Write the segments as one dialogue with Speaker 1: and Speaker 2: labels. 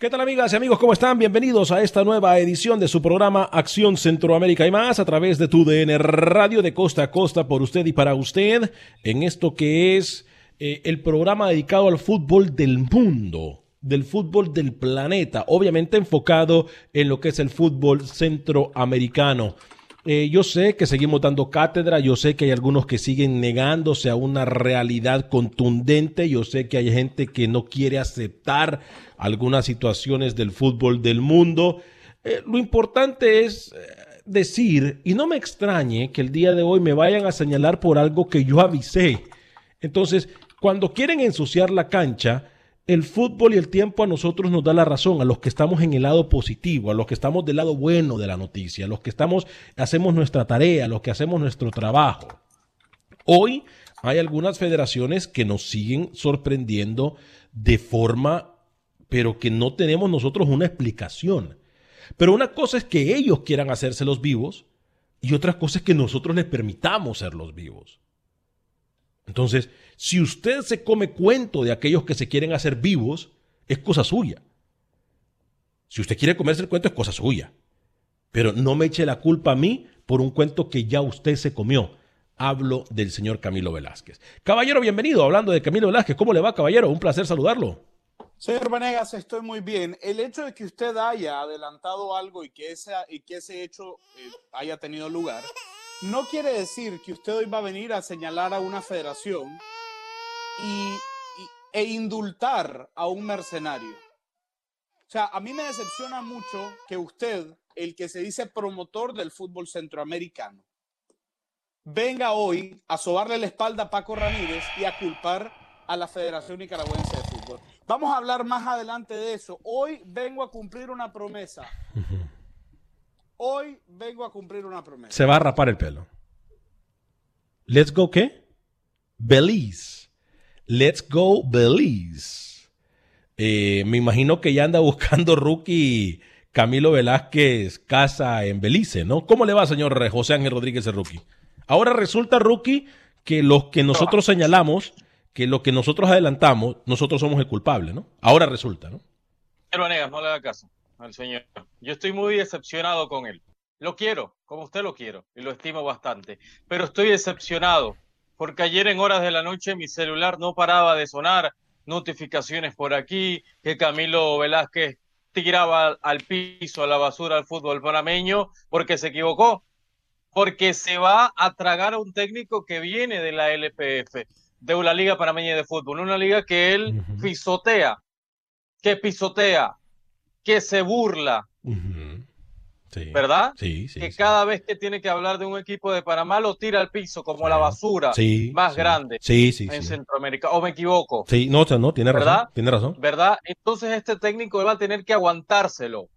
Speaker 1: ¿Qué tal amigas y amigos? ¿Cómo están? Bienvenidos a esta nueva edición de su programa Acción Centroamérica y más a través de tu DN Radio de costa a costa por usted y para usted en esto que es eh, el programa dedicado al fútbol del mundo, del fútbol del planeta, obviamente enfocado en lo que es el fútbol centroamericano. Eh, yo sé que seguimos dando cátedra, yo sé que hay algunos que siguen negándose a una realidad contundente, yo sé que hay gente que no quiere aceptar algunas situaciones del fútbol del mundo. Eh, lo importante es eh, decir, y no me extrañe que el día de hoy me vayan a señalar por algo que yo avisé. Entonces, cuando quieren ensuciar la cancha, el fútbol y el tiempo a nosotros nos da la razón, a los que estamos en el lado positivo, a los que estamos del lado bueno de la noticia, a los que estamos, hacemos nuestra tarea, a los que hacemos nuestro trabajo. Hoy hay algunas federaciones que nos siguen sorprendiendo de forma, pero que no tenemos nosotros una explicación. Pero una cosa es que ellos quieran hacerse los vivos y otra cosa es que nosotros les permitamos ser los vivos. Entonces, si usted se come cuento de aquellos que se quieren hacer vivos, es cosa suya. Si usted quiere comerse el cuento, es cosa suya. Pero no me eche la culpa a mí por un cuento que ya usted se comió. Hablo del señor Camilo Velázquez. Caballero, bienvenido. Hablando de Camilo Velázquez, ¿cómo le va, caballero? Un placer saludarlo.
Speaker 2: Señor Vanegas, estoy muy bien. El hecho de que usted haya adelantado algo y que ese, y que ese hecho eh, haya tenido lugar no quiere decir que usted hoy va a venir a señalar a una federación y, e indultar a un mercenario. O sea, a mí me decepciona mucho que usted, el que se dice promotor del fútbol centroamericano, venga hoy a sobarle la espalda a Paco Ramírez y a culpar a la Federación Nicaragüense de Fútbol. Vamos a hablar más adelante de eso. Hoy vengo a cumplir una promesa. Hoy vengo a cumplir una promesa.
Speaker 1: Se va a rapar el pelo. Let's go, ¿qué? Belize. Let's go, Belize. Eh, me imagino que ya anda buscando rookie Camilo Velázquez casa en Belice, ¿no? ¿Cómo le va, señor José Ángel Rodríguez, el rookie? Ahora resulta, rookie, que los que nosotros señalamos, que lo que nosotros adelantamos, nosotros somos el culpable, ¿no? Ahora resulta, ¿no?
Speaker 3: Pero Negas, no le da caso al señor. Yo estoy muy decepcionado con él. Lo quiero, como usted lo quiero, y lo estimo bastante. Pero estoy decepcionado, porque ayer en horas de la noche mi celular no paraba de sonar, notificaciones por aquí, que Camilo Velázquez tiraba al piso, a la basura al fútbol panameño, porque se equivocó, porque se va a tragar a un técnico que viene de la LPF, de la Liga Panameña de Fútbol, una liga que él pisotea, que pisotea, que se burla.
Speaker 1: Sí.
Speaker 3: ¿verdad?
Speaker 1: Sí, sí.
Speaker 3: que
Speaker 1: sí.
Speaker 3: cada vez que tiene que hablar de un equipo de Panamá lo tira al piso como
Speaker 1: Sí.
Speaker 3: la basura
Speaker 1: Sí,
Speaker 3: más
Speaker 1: sí.
Speaker 3: grande
Speaker 1: Sí, sí,
Speaker 3: en
Speaker 1: sí.
Speaker 3: Centroamérica. ¿O me equivoco?
Speaker 1: Sí, no, o sea, no, tiene razón.
Speaker 3: ¿Verdad?
Speaker 1: Tiene razón.
Speaker 3: ¿Verdad? Entonces este técnico va a tener que aguantárselo,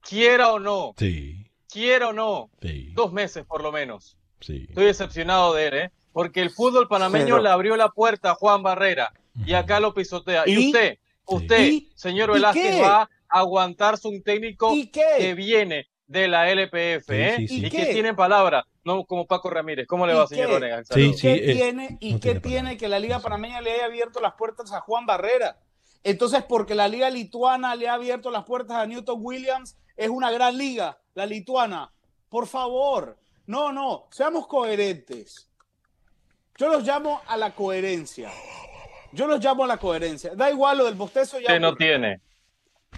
Speaker 3: quiera o no,
Speaker 1: Sí,
Speaker 3: quiera o no,
Speaker 1: sí,
Speaker 3: dos meses por lo menos.
Speaker 1: sí.
Speaker 3: Estoy decepcionado de él, ¿eh? Porque el fútbol panameño
Speaker 2: Pero-
Speaker 3: le abrió la puerta a Juan Barrera y acá lo pisotea. Y,
Speaker 2: ¿Y?
Speaker 3: usted, usted,
Speaker 2: ¿Y?
Speaker 3: señor
Speaker 2: ¿Y
Speaker 3: Velázquez, va a aguantarse un técnico
Speaker 2: ¿Y
Speaker 3: que viene de la LPF,
Speaker 1: Sí,
Speaker 3: ¿eh?
Speaker 1: sí, sí.
Speaker 3: Y,
Speaker 2: ¿Y
Speaker 3: que
Speaker 2: qué?
Speaker 3: tiene palabra, no como Paco Ramírez. ¿Cómo le
Speaker 2: ¿Y
Speaker 3: va, señor?
Speaker 1: Sí,
Speaker 3: Saludos.
Speaker 1: sí.
Speaker 2: ¿Qué
Speaker 1: eh,
Speaker 2: tiene y
Speaker 1: no
Speaker 2: qué
Speaker 1: tiene
Speaker 2: que la Liga. Panameña le haya abierto las puertas a Juan Barrera? Entonces, porque la Liga Lituana le ha abierto las puertas a Newton Williams, es una gran liga, la lituana. Por favor, no, no, seamos coherentes. Yo los llamo a la coherencia. Yo los llamo a la coherencia. Da igual lo del bostezo ya.
Speaker 3: Usted no tiene.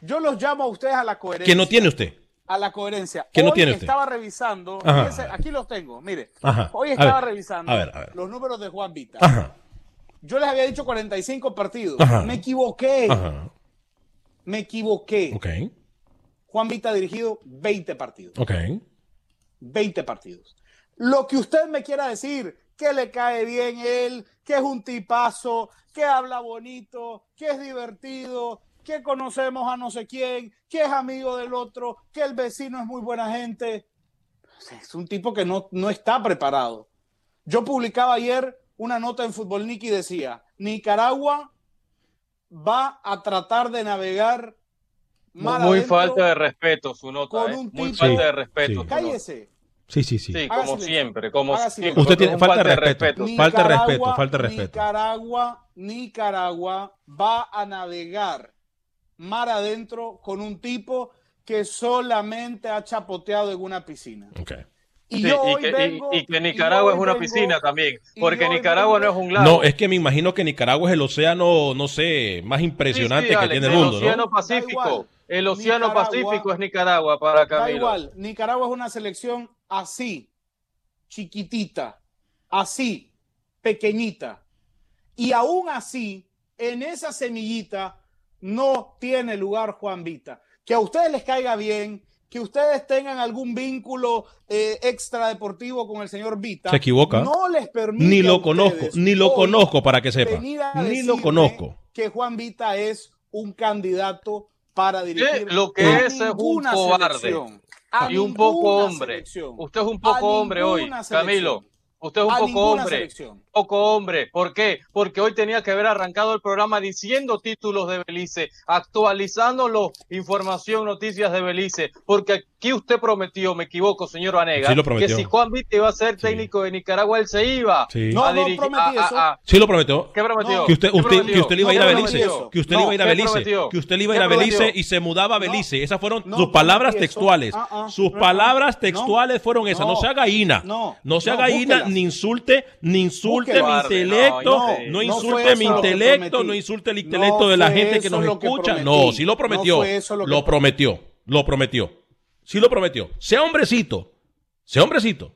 Speaker 2: Yo los llamo a ustedes a la coherencia.
Speaker 1: ¿Qué no tiene usted?
Speaker 2: a la coherencia.
Speaker 1: ¿Qué no tiene usted?
Speaker 2: estaba revisando, fíjense, aquí los tengo, mire.
Speaker 1: Ajá.
Speaker 2: Hoy estaba
Speaker 1: ver,
Speaker 2: revisando
Speaker 1: a ver, a ver.
Speaker 2: los números de Juan Vita.
Speaker 1: Ajá,
Speaker 2: Yo les había dicho 45 partidos.
Speaker 1: Ajá.
Speaker 2: Me equivoqué.
Speaker 1: ajá.
Speaker 2: Me equivoqué.
Speaker 1: Ok,
Speaker 2: Juan Vita ha dirigido 20 partidos.
Speaker 1: ok.
Speaker 2: 20 partidos. Lo que usted me quiera decir, que le cae bien él, que es un tipazo, que habla bonito, que es divertido, que conocemos a no sé quién, que es amigo del otro, que el vecino es muy buena gente. Es un tipo que no, no está preparado. Yo publicaba ayer una nota en Fútbol Nick y decía, Nicaragua va a tratar de navegar mar
Speaker 3: Muy falta de respeto su nota,
Speaker 2: con
Speaker 3: ¿eh?
Speaker 2: un
Speaker 3: Muy
Speaker 2: tipo-
Speaker 3: falta de respeto.
Speaker 1: sí.
Speaker 2: Cállese.
Speaker 1: Sí, sí, sí.
Speaker 3: Sí, como siempre, como siempre.
Speaker 1: Usted tiene falta de respeto. Falta de respeto, falta de respeto.
Speaker 2: Nicaragua, Nicaragua va a navegar mar adentro con un tipo que solamente ha chapoteado en una piscina. Y
Speaker 3: Sí, que, y-
Speaker 2: vengo-
Speaker 3: y que
Speaker 2: y
Speaker 3: Nicaragua es una
Speaker 2: vengo-
Speaker 3: piscina también, porque Nicaragua no es un lago.
Speaker 1: No, es que me imagino que Nicaragua es el océano, no sé, más impresionante
Speaker 3: Sí, sí,
Speaker 1: que
Speaker 3: Alex,
Speaker 1: tiene el
Speaker 3: el
Speaker 1: mundo,
Speaker 3: Océano
Speaker 1: ¿no?
Speaker 3: Pacífico. El Océano
Speaker 2: Nicaragua-
Speaker 3: Pacífico es Nicaragua para
Speaker 2: Da
Speaker 3: Camilo.
Speaker 2: igual, Nicaragua es una selección así, chiquitita, así, pequeñita. Y aún así, en esa semillita no tiene lugar Juan Vita. Que a ustedes les caiga bien, que ustedes tengan algún vínculo eh, extradeportivo con el señor Vita.
Speaker 1: Se equivoca.
Speaker 2: No les permite.
Speaker 1: Ni lo conozco, ni lo conozco para que sepa. Ni lo conozco.
Speaker 2: Que Juan Vita es un candidato para dirigir.
Speaker 3: lo que
Speaker 2: a
Speaker 3: es es un cobarde. Y un poco hombre.
Speaker 2: selección.
Speaker 3: Usted es un
Speaker 2: A
Speaker 3: poco hombre hoy,
Speaker 2: selección.
Speaker 3: Camilo. Usted es un poco hombre.
Speaker 2: selección.
Speaker 3: Poco hombre. ¿Por qué? Porque hoy tenía que haber arrancado el programa diciendo títulos de Belice, actualizándolo, información, noticias de Belice. Porque aquí usted prometió, me equivoco, señor Vanega,
Speaker 1: Sí,
Speaker 3: que si Juan Vite iba a ser técnico de Nicaragua, él se iba
Speaker 1: Sí.
Speaker 2: No,
Speaker 3: a
Speaker 2: no
Speaker 3: dirigir.
Speaker 2: prometí
Speaker 3: a-
Speaker 2: eso.
Speaker 3: a- a-
Speaker 1: Sí lo prometió.
Speaker 3: ¿Qué prometió?
Speaker 2: No.
Speaker 1: Que usted,
Speaker 3: ¿Qué
Speaker 1: usted,
Speaker 3: prometió?
Speaker 1: que usted le iba a ir a
Speaker 2: No,
Speaker 1: Belice. Que usted le iba a ir a
Speaker 3: ¿qué
Speaker 1: Belice. Que usted le iba a ir
Speaker 3: ¿Qué
Speaker 1: a Belice y se mudaba a
Speaker 2: No.
Speaker 1: Belice. Esas fueron
Speaker 2: No
Speaker 1: sus palabras textuales.
Speaker 2: Ah, ah.
Speaker 1: Sus
Speaker 2: No,
Speaker 1: palabras
Speaker 2: no.
Speaker 1: textuales fueron esas. No,
Speaker 2: No.
Speaker 1: se haga hina.
Speaker 2: No.
Speaker 1: No se
Speaker 2: No,
Speaker 1: haga
Speaker 2: búsquelas.
Speaker 1: Ni insulte, ni insulte mi intelecto.
Speaker 3: no,
Speaker 1: insulte mi intelecto, no insulte el
Speaker 2: No
Speaker 1: intelecto de la gente que nos escucha. No, sí lo prometió.
Speaker 2: No fue eso lo
Speaker 1: prometió. Lo prometió. Sí lo prometió. Sea hombrecito. Sea hombrecito.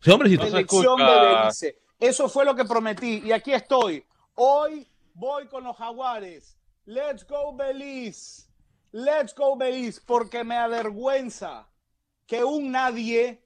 Speaker 1: Sea hombrecito.
Speaker 3: se
Speaker 2: Selección de. Eso fue lo que prometí. Y aquí estoy. Hoy voy con los jaguares. Let's go Belice. Let's go Belice. Porque me avergüenza que un nadie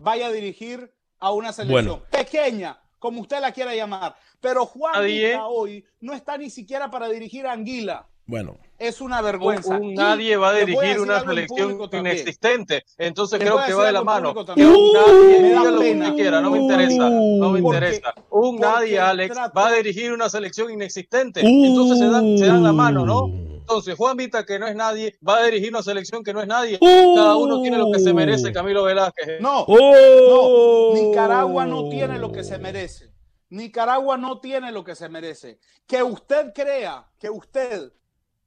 Speaker 2: vaya a dirigir a una selección
Speaker 1: Bueno.
Speaker 2: pequeña, como usted la quiera llamar. Pero Juan. Vita hoy no está ni siquiera para dirigir a Anguila.
Speaker 1: Bueno.
Speaker 2: Es una
Speaker 3: Un,
Speaker 2: vergüenza.
Speaker 3: un nadie va a dirigir una selección inexistente. Entonces creo que va de la mano. un nadie,
Speaker 2: Me da
Speaker 3: diga lo que quiera, no me interesa, no me
Speaker 2: Porque-
Speaker 3: interesa. Un nadie, Alex,
Speaker 2: trato-
Speaker 3: va a dirigir una selección inexistente. Entonces se dan, se dan la mano, ¿no? Entonces Juan Vita, que no es nadie, va a dirigir una selección que no es nadie. Cada uno tiene lo que se merece, Camilo Velázquez.
Speaker 2: No,
Speaker 1: ¡Oh!
Speaker 2: no, Nicaragua no tiene lo que se merece. Nicaragua no tiene lo que se merece. Que usted crea, que usted,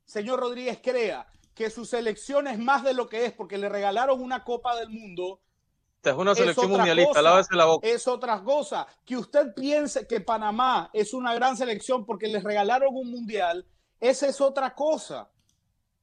Speaker 2: señor Rodríguez, crea que su selección es más de lo que es porque le regalaron una Copa del Mundo,
Speaker 3: Esta es una
Speaker 2: es
Speaker 3: selección
Speaker 2: otra
Speaker 3: mundialista,
Speaker 2: cosa.
Speaker 3: lávese la boca.
Speaker 2: es otra cosa. Que usted piense que Panamá es una gran selección porque les regalaron un mundial, esa es otra cosa.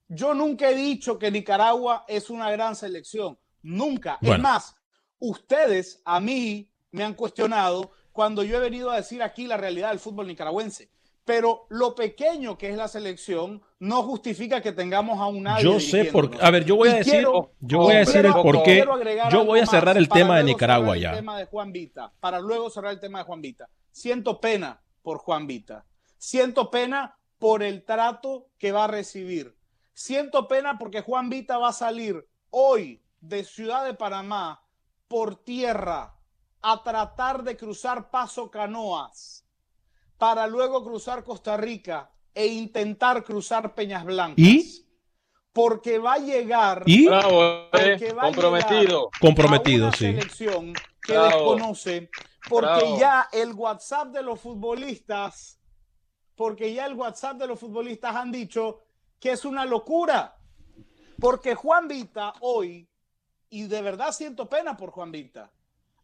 Speaker 2: Yo nunca he dicho que Nicaragua es una gran selección. Nunca. Es más, ustedes a mí me han cuestionado cuando yo he venido a decir aquí la realidad del fútbol nicaragüense. pero lo pequeño que es la selección no justifica que tengamos a un nadie.
Speaker 1: Yo sé por qué. A ver, yo voy a decir,
Speaker 2: quiero-
Speaker 1: yo voy a decir el por qué. Yo voy a cerrar el tema de Nicaragua ya.
Speaker 2: El tema de Juan Vita, para luego cerrar el tema de Juan Vita. Siento pena por Juan Vita. Siento pena por el trato que va a recibir. Siento pena porque Juan Vita va a salir hoy de Ciudad de Panamá por tierra a tratar de cruzar Paso Canoas para luego cruzar Costa Rica e intentar cruzar Peñas Blancas.
Speaker 1: ¿Y?
Speaker 2: Porque va a llegar
Speaker 1: ¿Y?
Speaker 3: Bravo, eh,
Speaker 2: Porque va a
Speaker 3: comprometido.
Speaker 1: Comprometido,
Speaker 2: a una
Speaker 1: sí.
Speaker 2: selección que
Speaker 3: Bravo.
Speaker 2: desconoce porque
Speaker 3: Bravo.
Speaker 2: ya el WhatsApp de los futbolistas porque ya el WhatsApp de los futbolistas han dicho que es una locura. Porque Juan Vita hoy y de verdad siento pena por Juan Vita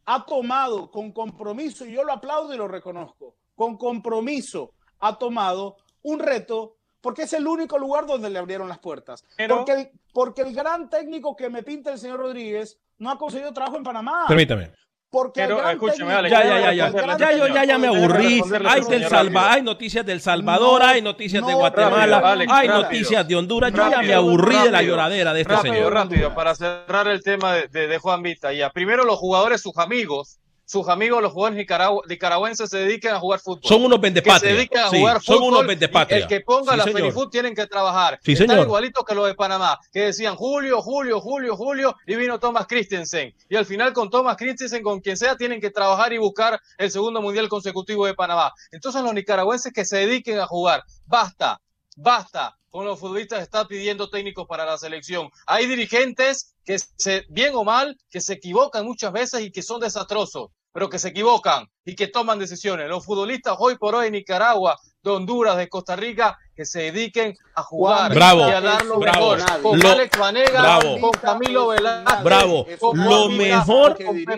Speaker 2: ha tomado con compromiso y yo lo aplaudo y lo reconozco con compromiso ha tomado un reto porque es el único lugar donde le abrieron las puertas.
Speaker 3: Pero-
Speaker 2: porque el, porque el gran técnico que me pinta el señor Rodríguez no ha conseguido trabajo en Panamá.
Speaker 1: Permítame.
Speaker 2: Porque
Speaker 3: Pero, escúcheme,
Speaker 2: técnico-
Speaker 1: Ya, ya, ya, ya. Ya, yo, ya, ya me aburrí. Hay del Salva, hay noticias del Salvador,
Speaker 2: No,
Speaker 1: hay noticias de Guatemala,
Speaker 3: rápido, Alex,
Speaker 1: hay
Speaker 3: rápido.
Speaker 1: noticias de Honduras. Yo ya me
Speaker 3: Rápido,
Speaker 1: aburrí de la lloradera de este
Speaker 3: rápido,
Speaker 1: señor.
Speaker 3: rápido, para cerrar el tema de, de- de Juan Vita. Ya, primero los jugadores, sus amigos, sus amigos, los jugadores nicaragua- nicaragüenses se dedican a jugar fútbol.
Speaker 1: Son unos
Speaker 3: que se
Speaker 1: vendepatrias.
Speaker 3: dedican a
Speaker 1: Sí,
Speaker 3: jugar
Speaker 1: son
Speaker 3: fútbol.
Speaker 1: unos
Speaker 3: y
Speaker 1: vendepatrias.
Speaker 3: El que ponga
Speaker 1: Sí,
Speaker 3: la. Fenifood tienen que trabajar.
Speaker 1: Sí,
Speaker 3: Están
Speaker 1: señor.
Speaker 3: igualitos que los de Panamá, que decían Julio, Julio, Julio, Julio, y vino Thomas Christensen. Y al final con Thomas Christensen, con quien sea, tienen que trabajar y buscar el segundo mundial consecutivo de Panamá. Entonces los nicaragüenses que se dediquen a jugar, basta, basta. Con los futbolistas está pidiendo técnicos para la selección. Hay dirigentes que se, bien o mal, que se equivocan muchas veces y que son desastrosos, pero que se equivocan y que toman decisiones. Los futbolistas hoy por hoy en Nicaragua, de Honduras, de Costa Rica, que se dediquen a jugar
Speaker 1: Bravo,
Speaker 3: y a dar lo
Speaker 1: bravo.
Speaker 3: mejor. Con
Speaker 1: Lo-
Speaker 3: Alex Vanega,
Speaker 1: bravo.
Speaker 3: con Camilo Velázquez,
Speaker 1: Bravo.
Speaker 3: con
Speaker 1: Lo
Speaker 3: Vita,
Speaker 1: mejor-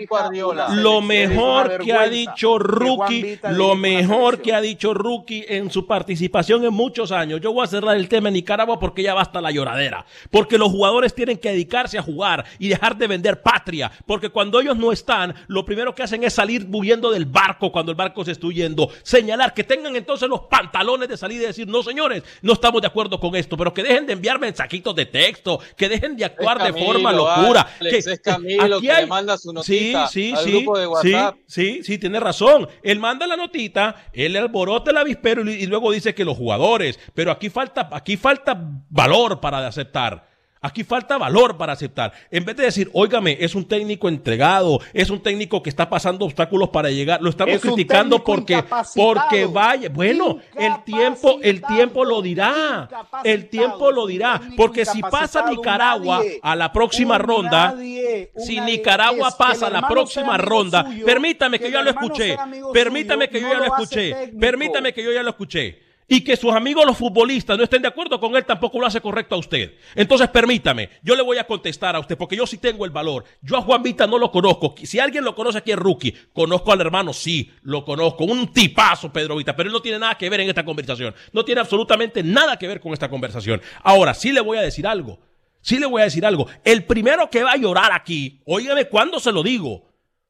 Speaker 3: Guardiola.
Speaker 1: Lo mejor que ha dicho Rookie, lo mejor que ha dicho Rookie en su participación en muchos años. Yo voy a cerrar el tema en Nicaragua porque ya basta la lloradera. Porque los jugadores tienen que dedicarse a jugar y dejar de vender patria. Porque cuando ellos no están, lo primero que hacen es salir huyendo del barco cuando el barco se está huyendo. Señalar que tengan entonces los pantalones de salir y decir, no señores, no estamos de acuerdo con esto. Pero que dejen de enviar mensajitos de texto, que dejen de actuar de forma locura.
Speaker 3: Alex,
Speaker 1: que,
Speaker 3: es Camilo
Speaker 1: aquí
Speaker 3: que le manda su notita
Speaker 1: sí, sí,
Speaker 3: al
Speaker 1: sí,
Speaker 3: grupo de WhatsApp.
Speaker 1: Sí, sí, sí, tiene razón. Él manda la notita, él alborota el avispero y, y luego dice que los jugadores. Pero aquí falta, aquí falta valor para aceptar. Aquí falta valor para aceptar. En vez de decir, óigame, es un técnico entregado, es un técnico que está pasando obstáculos para llegar. Lo estamos
Speaker 2: Es
Speaker 1: criticando porque, porque vaya. Bueno, el tiempo, el tiempo lo dirá. El tiempo lo dirá. Porque si pasa Nicaragua
Speaker 2: nadie,
Speaker 1: a la próxima ronda,
Speaker 2: nadie,
Speaker 1: si Nicaragua
Speaker 2: es
Speaker 1: pasa a la próxima ronda,
Speaker 2: suyo,
Speaker 1: permítame que yo ya lo escuché. Permítame
Speaker 2: suyo,
Speaker 1: que yo
Speaker 2: no
Speaker 1: ya lo escuché. Permítame que yo ya lo escuché. Y que sus amigos los futbolistas no estén de acuerdo con él tampoco lo hace correcto a usted. Entonces permítame, yo le voy a contestar a usted porque yo sí tengo el valor. Yo a Juan Vita no lo conozco. Si alguien lo conoce aquí es Rookie. Conozco al hermano, sí, lo conozco. Un tipazo, Pedro Vita, pero él no tiene nada que ver en esta conversación. No tiene absolutamente nada que ver con esta conversación. Ahora, sí le voy a decir algo. Sí le voy a decir algo. El primero que va a llorar aquí, óigame cuándo se lo digo.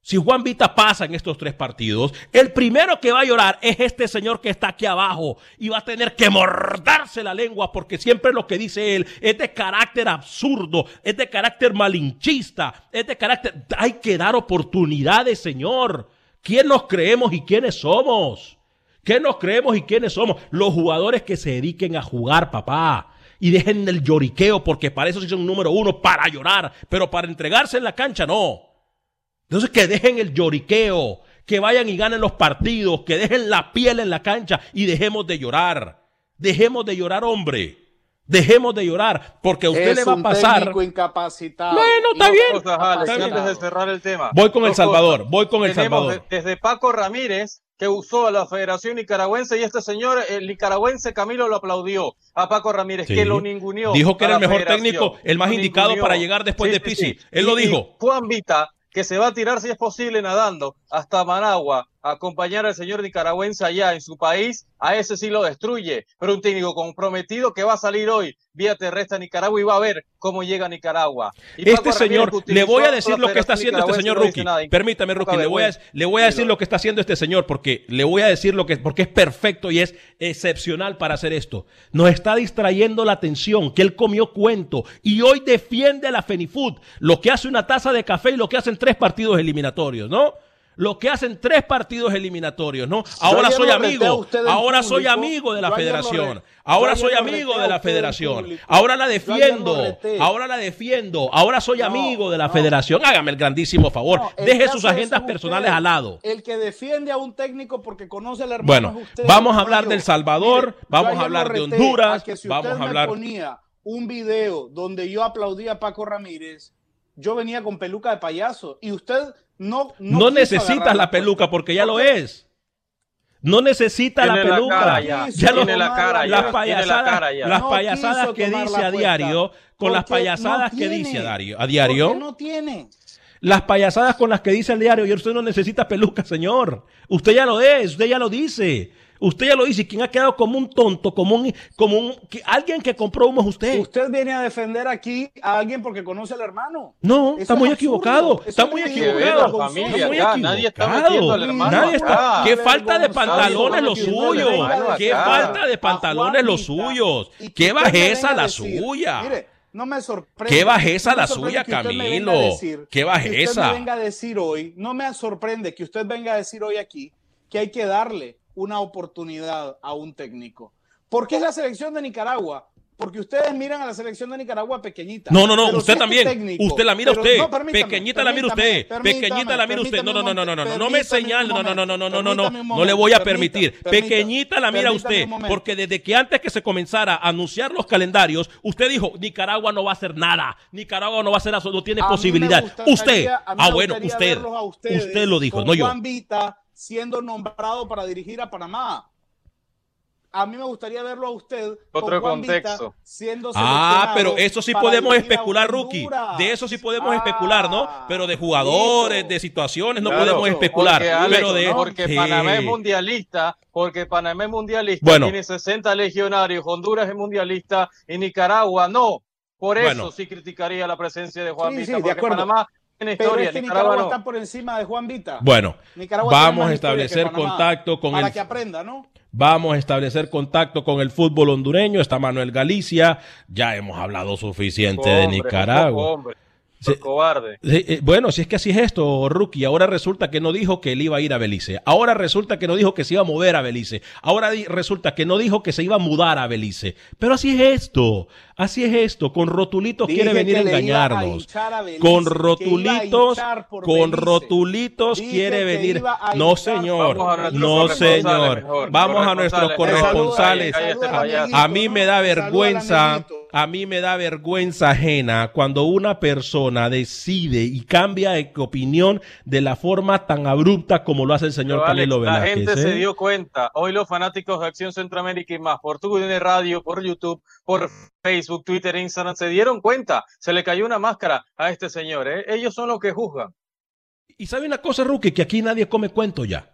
Speaker 1: Si Juan Vita pasa en estos tres partidos, el primero que va a llorar es este señor que está aquí abajo y va a tener que mordarse la lengua porque siempre lo que dice él es de carácter absurdo, es de carácter malinchista, es de carácter... Hay que dar oportunidades, señor. ¿Quién nos creemos y quiénes somos? ¿Qué nos creemos y quiénes somos? Los jugadores que se dediquen a jugar, papá. Y dejen el lloriqueo porque para eso sí son número uno, para llorar, pero para entregarse en la cancha no. Entonces que dejen el lloriqueo, que vayan y ganen los partidos, que dejen la piel en la cancha y dejemos de llorar. Dejemos de llorar, hombre. Dejemos de llorar, porque a usted
Speaker 2: es
Speaker 1: le va a
Speaker 2: un
Speaker 1: pasar.
Speaker 2: técnico incapacitado.
Speaker 1: Bueno, está bien.
Speaker 3: Cosas, Alex,
Speaker 1: Está bien.
Speaker 3: antes de cerrar el tema.
Speaker 1: Voy con El Salvador,
Speaker 3: cosas.
Speaker 1: voy con El Salvador.
Speaker 3: de- desde Paco Ramírez, que usó a la Federación Nicaragüense, y este señor, el nicaragüense Camilo, lo aplaudió a Paco Ramírez,
Speaker 1: Sí.
Speaker 3: que lo ninguneó.
Speaker 1: Dijo que era el mejor técnico, el más indicado para llegar después de Pizzi. Él lo
Speaker 3: Y-
Speaker 1: dijo.
Speaker 3: Juan Vita, que se va a tirar, si es posible, nadando hasta Managua acompañar al señor nicaragüense allá en su país, a ese sí lo destruye. Pero un técnico comprometido que va a salir hoy vía terrestre a Nicaragua y va a ver cómo llega a Nicaragua.
Speaker 1: Y este señor, le voy a decir lo que está haciendo este señor Rookie. Permítame, Rookie, le voy a, le voy a decir lo que está haciendo este señor porque le voy a decir lo que porque es perfecto y es excepcional para hacer esto. Nos está distrayendo la atención que él comió cuento y hoy defiende a la Fenifood, lo que hace una taza de café y lo que hacen tres partidos eliminatorios, ¿no? Lo que hacen tres partidos eliminatorios, ¿no? Ahora soy amigo, ahora soy amigo de la federación, ahora soy amigo de la federación, ahora la defiendo, ahora la defiendo, ahora soy amigo de la federación. Hágame el grandísimo favor, deje sus agendas personales al lado.
Speaker 2: El que defiende a un técnico porque conoce al hermano
Speaker 1: Bueno, vamos a hablar del Salvador, vamos a hablar de Honduras, vamos a hablar
Speaker 2: ponía un video donde yo aplaudía a Paco Ramírez, yo venía con peluca de payaso y usted no,
Speaker 1: no, necesitas la peluca porque ya lo es. No necesita la peluca. ya.
Speaker 3: tiene la cara
Speaker 1: Las payasadas, las payasadas que dice a diario, con las payasadas que dice a diario, a diario.
Speaker 2: no tiene.
Speaker 1: Las payasadas con las que dice el diario, y usted no necesita peluca, señor. Usted ya lo es, usted ya lo dice. Usted ya lo dice, ¿quién ha quedado como un tonto, como un, como un, alguien que compró humo es usted?
Speaker 2: Usted viene a defender aquí a alguien porque conoce al hermano.
Speaker 1: No, está muy equivocado, está muy equivocado.
Speaker 3: Nadie está metiendo al hermano. Nadie está.
Speaker 1: Qué falta de pantalones los suyos. Qué falta de pantalones los suyos. Qué bajeza la suya. Mire,
Speaker 2: no me sorprende.
Speaker 1: Qué bajeza la suya, Camilo. Qué bajeza.
Speaker 2: Que venga a decir hoy, no me sorprende que usted venga a decir hoy aquí que hay que darle una oportunidad a un técnico. ¿Por qué es la selección de Nicaragua? Porque ustedes miran a la selección de Nicaragua pequeñita.
Speaker 1: No, no, no, usted también. usted la mira usted. pequeñita la mira usted. Pequeñita la mira usted. No, no, no, no, no, no, no me señale. No, no, no, no, no, no, no, no. No le voy a permitir. Pequeñita la mira usted. Porque desde que antes que se comenzara a anunciar los calendarios, usted dijo, Nicaragua no va a hacer nada. Nicaragua no va a hacer eso, no tiene posibilidad. Usted. Ah, bueno, usted. Usted lo dijo, no yo
Speaker 2: siendo nombrado para dirigir a Panamá. A mí me gustaría verlo a usted.
Speaker 3: Otro contexto.
Speaker 2: siendo
Speaker 1: ah, pero eso sí podemos especular, Rookie. De eso sí podemos especular, ¿no? Pero de jugadores, de situaciones, no podemos especular.
Speaker 3: Porque,
Speaker 1: pero de,
Speaker 3: porque Panamá es mundialista, porque Panamá es mundialista, tiene 60 legionarios, Honduras es mundialista y Nicaragua no. Por eso sí criticaría la presencia de Juan Vita, porque Panamá
Speaker 2: pero es que Nicaragua, está por encima de Juan Vita.
Speaker 1: Bueno, vamos a establecer contacto con
Speaker 2: para que aprenda, ¿no?
Speaker 1: Vamos a establecer contacto con el fútbol hondureño. Está Manuel Galicia. Ya hemos hablado suficiente de Nicaragua.
Speaker 3: cobarde.
Speaker 1: Eh, bueno, si es que así es esto, Rookie. Ahora resulta que no dijo que él iba a ir a Belice. Ahora resulta que no dijo que se iba a mover a Belice. Ahora resulta que no dijo que se iba a mudar a Belice. Pero así es esto. Así es esto, con rotulitos quiere venir a engañarnos. con rotulitos, con rotulitos quiere venir. no, señor, no, señor. Vamos a nuestros corresponsales. A mí me da vergüenza, a mí me da vergüenza ajena cuando una persona decide y cambia de opinión de la forma tan abrupta como lo hace el señor Canelo Velázquez.
Speaker 3: La gente se
Speaker 1: ¿eh?
Speaker 3: dio cuenta. Hoy los fanáticos de Acción Centroamérica y más, por tu radio, por YouTube, por Facebook, Twitter, Instagram, se dieron cuenta, se le cayó una máscara a este señor. ¿eh? Ellos son los que juzgan.
Speaker 1: Y sabe una cosa, Rookie, que aquí nadie come cuento ya.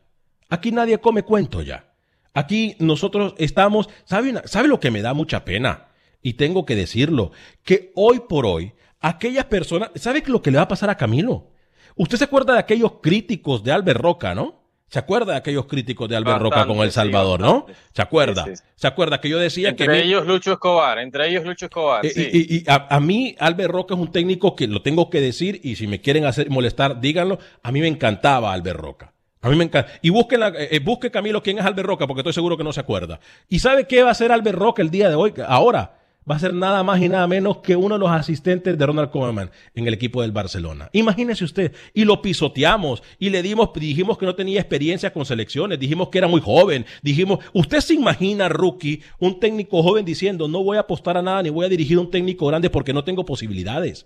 Speaker 1: Aquí nadie come cuento ya. Aquí nosotros estamos, ¿sabe, ¿sabe lo que me da mucha pena? Y tengo que decirlo, que hoy por hoy, aquellas personas, ¿sabe lo que le va a pasar a Camilo? Usted se acuerda de aquellos críticos de Albert Roca, ¿no? ¿Se acuerda de aquellos críticos de Albert Roca con El Salvador, no? ¿Se acuerda? ¿Se acuerda que yo decía
Speaker 3: que...
Speaker 1: Entre
Speaker 3: ellos Lucho Escobar, entre ellos Lucho Escobar.
Speaker 1: Eh, y, a, mí Albert Roca es un técnico que lo tengo que decir y si me quieren hacer molestar, díganlo. A mí me encantaba Albert Roca. A mí me encanta. Y busquen eh, eh, busque Camilo quién es Albert Roca porque estoy seguro que no se acuerda. ¿Y sabe qué va a hacer Albert Roca el día de hoy? Ahora va a ser nada más y nada menos que uno de los asistentes de Ronald Koeman en el equipo del Barcelona. Imagínese usted, y lo pisoteamos y le dimos, dijimos que no tenía experiencia con selecciones, dijimos que era muy joven, dijimos, usted se imagina, rookie, un técnico joven diciendo, no voy a apostar a nada ni voy a dirigir a un técnico grande porque no tengo posibilidades.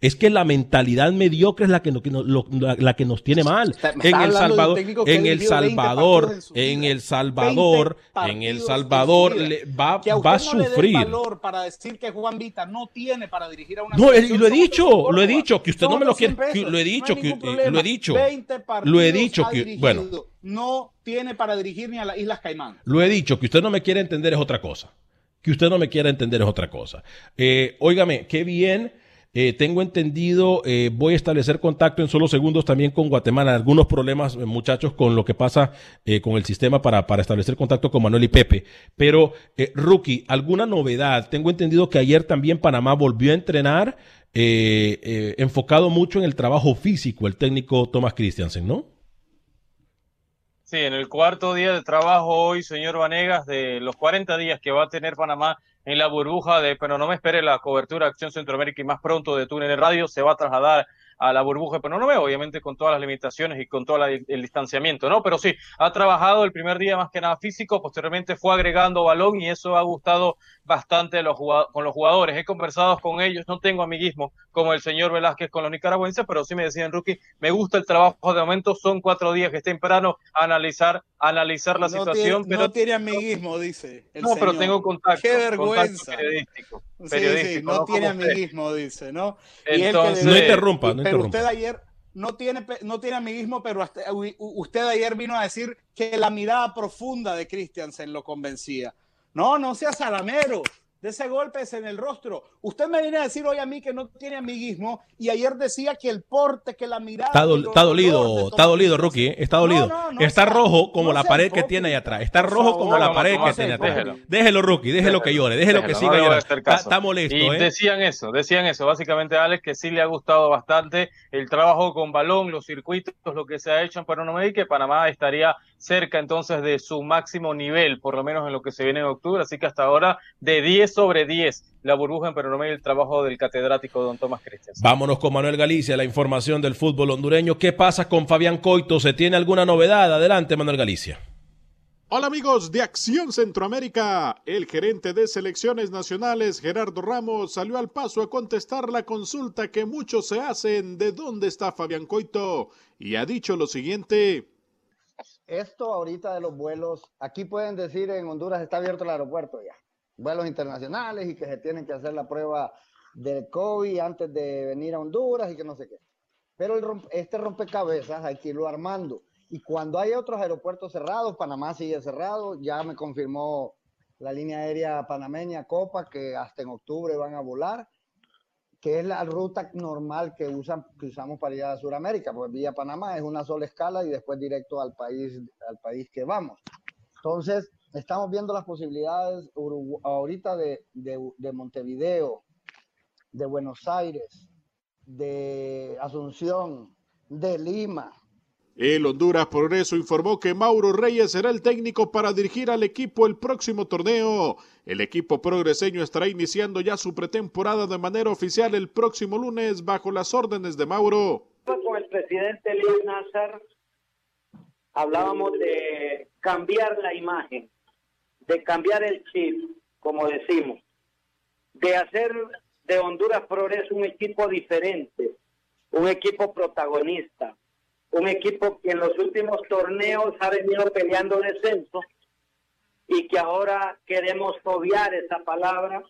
Speaker 1: Es que la mentalidad mediocre es la que, la, que nos tiene mal. En El Salvador, en El Salvador, en El Salvador, en El Salvador va, va a sufrir.
Speaker 2: valor para decir que Juan Vita no tiene para dirigir a una
Speaker 1: No, y lo he dicho, lo he dicho, que usted no, me lo quiere, lo he dicho, que, lo he dicho, lo he dicho que, bueno,
Speaker 2: no tiene para dirigir ni a las Islas Caimán.
Speaker 1: Lo he dicho, que usted no me quiere entender es otra cosa. Que usted no me quiera entender es otra cosa. Eh, óigame, qué bien eh, tengo entendido, eh, voy a establecer contacto en solo segundos también con Guatemala. Algunos problemas, eh, muchachos, con lo que pasa con el sistema para, para, establecer contacto con Manuel y Pepe. Pero, Rookie, ¿alguna novedad? Tengo entendido que ayer también Panamá volvió a entrenar, enfocado mucho en el trabajo físico, el técnico Thomas Christiansen, ¿no?
Speaker 3: Sí, en el cuarto día de trabajo hoy, señor Vanegas, de los 40 días que va a tener Panamá en la burbuja de, pero no me espere la cobertura Acción Centroamérica y más pronto de Túnel Radio, se va a trasladar a la burbuja, pero no veo, obviamente con todas las limitaciones y con todo el distanciamiento, ¿no? Pero sí, ha trabajado el primer día más que nada físico, posteriormente fue agregando balón y eso ha gustado bastante los con los jugadores. He conversado con ellos, no tengo amiguismo como el señor Velázquez con los nicaragüenses, pero sí me decían, Rookie, me gusta el trabajo de momento, son cuatro días que es temprano analizar, analizar la situación.
Speaker 2: pero, no tiene amiguismo, dice.
Speaker 3: no, pero tengo contacto.
Speaker 2: Qué vergüenza.
Speaker 3: periodístico.
Speaker 2: Sí, no tiene amiguismo, dice, ¿no?
Speaker 1: Entonces, no interrumpa, no
Speaker 2: pero usted ayer no tiene, no tiene amiguismo, pero usted ayer vino a decir que la mirada profunda de Christiansen lo convencía. No, no sea salamero de ese golpe es en el rostro. Usted me viene a decir hoy a mí que no tiene amiguismo y ayer decía que el porte, que la mirada.
Speaker 1: Está, dolido, está dolido, Rookie, ¿eh? está dolido. está rojo como la pared que tiene ahí atrás. Está rojo como la pared que tiene atrás. Déjelo, Rookie, déjelo que llore, déjelo, que siga llorando. Está, molesto. Y
Speaker 3: ¿eh? decían eso, decían eso. Básicamente, Alex, que sí le ha gustado bastante el trabajo con balón, los circuitos, lo que se ha hecho en Panamá y que Panamá estaría cerca entonces de su máximo nivel, por lo menos en lo que se viene en octubre. Así que hasta ahora, de 10 sobre 10 la burbuja en Panamá y el trabajo del catedrático don Tomás Cristian.
Speaker 1: Vámonos con Manuel Galicia, la información del fútbol hondureño. ¿Qué pasa con Fabián Coito? ¿Se tiene alguna novedad? Adelante, Manuel Galicia.
Speaker 4: Hola amigos de Acción Centroamérica. El gerente de selecciones nacionales, Gerardo Ramos, salió al paso a contestar la consulta que muchos se hacen de dónde está Fabián Coito y ha dicho lo siguiente.
Speaker 5: Esto ahorita de los vuelos, aquí pueden decir en Honduras está abierto el aeropuerto ya vuelos internacionales y que se tienen que hacer la prueba del COVID antes de venir a Honduras y que no sé qué. Pero este rompecabezas hay que irlo armando. Y cuando hay otros aeropuertos cerrados, Panamá sigue cerrado, ya me confirmó la línea aérea panameña Copa que hasta en octubre van a volar, que es la ruta normal que, usan, que usamos para ir a Sudamérica, pues vía Panamá es una sola escala y después directo al país, al país que vamos. Entonces, estamos viendo las posibilidades ahorita de, Montevideo, de Buenos Aires, de Asunción, de Lima.
Speaker 4: El Honduras Progreso informó que Mauro Reyes será el técnico para dirigir al equipo el próximo torneo. El equipo progreseño estará iniciando ya su pretemporada de manera oficial el próximo lunes bajo las órdenes de Mauro.
Speaker 6: Con el presidente Luis Nazar hablábamos de cambiar la imagen de cambiar el chip, como decimos, de hacer de Honduras Progreso un equipo diferente, un equipo protagonista, un equipo que en los últimos torneos ha venido peleando descenso y que ahora queremos obviar esa palabra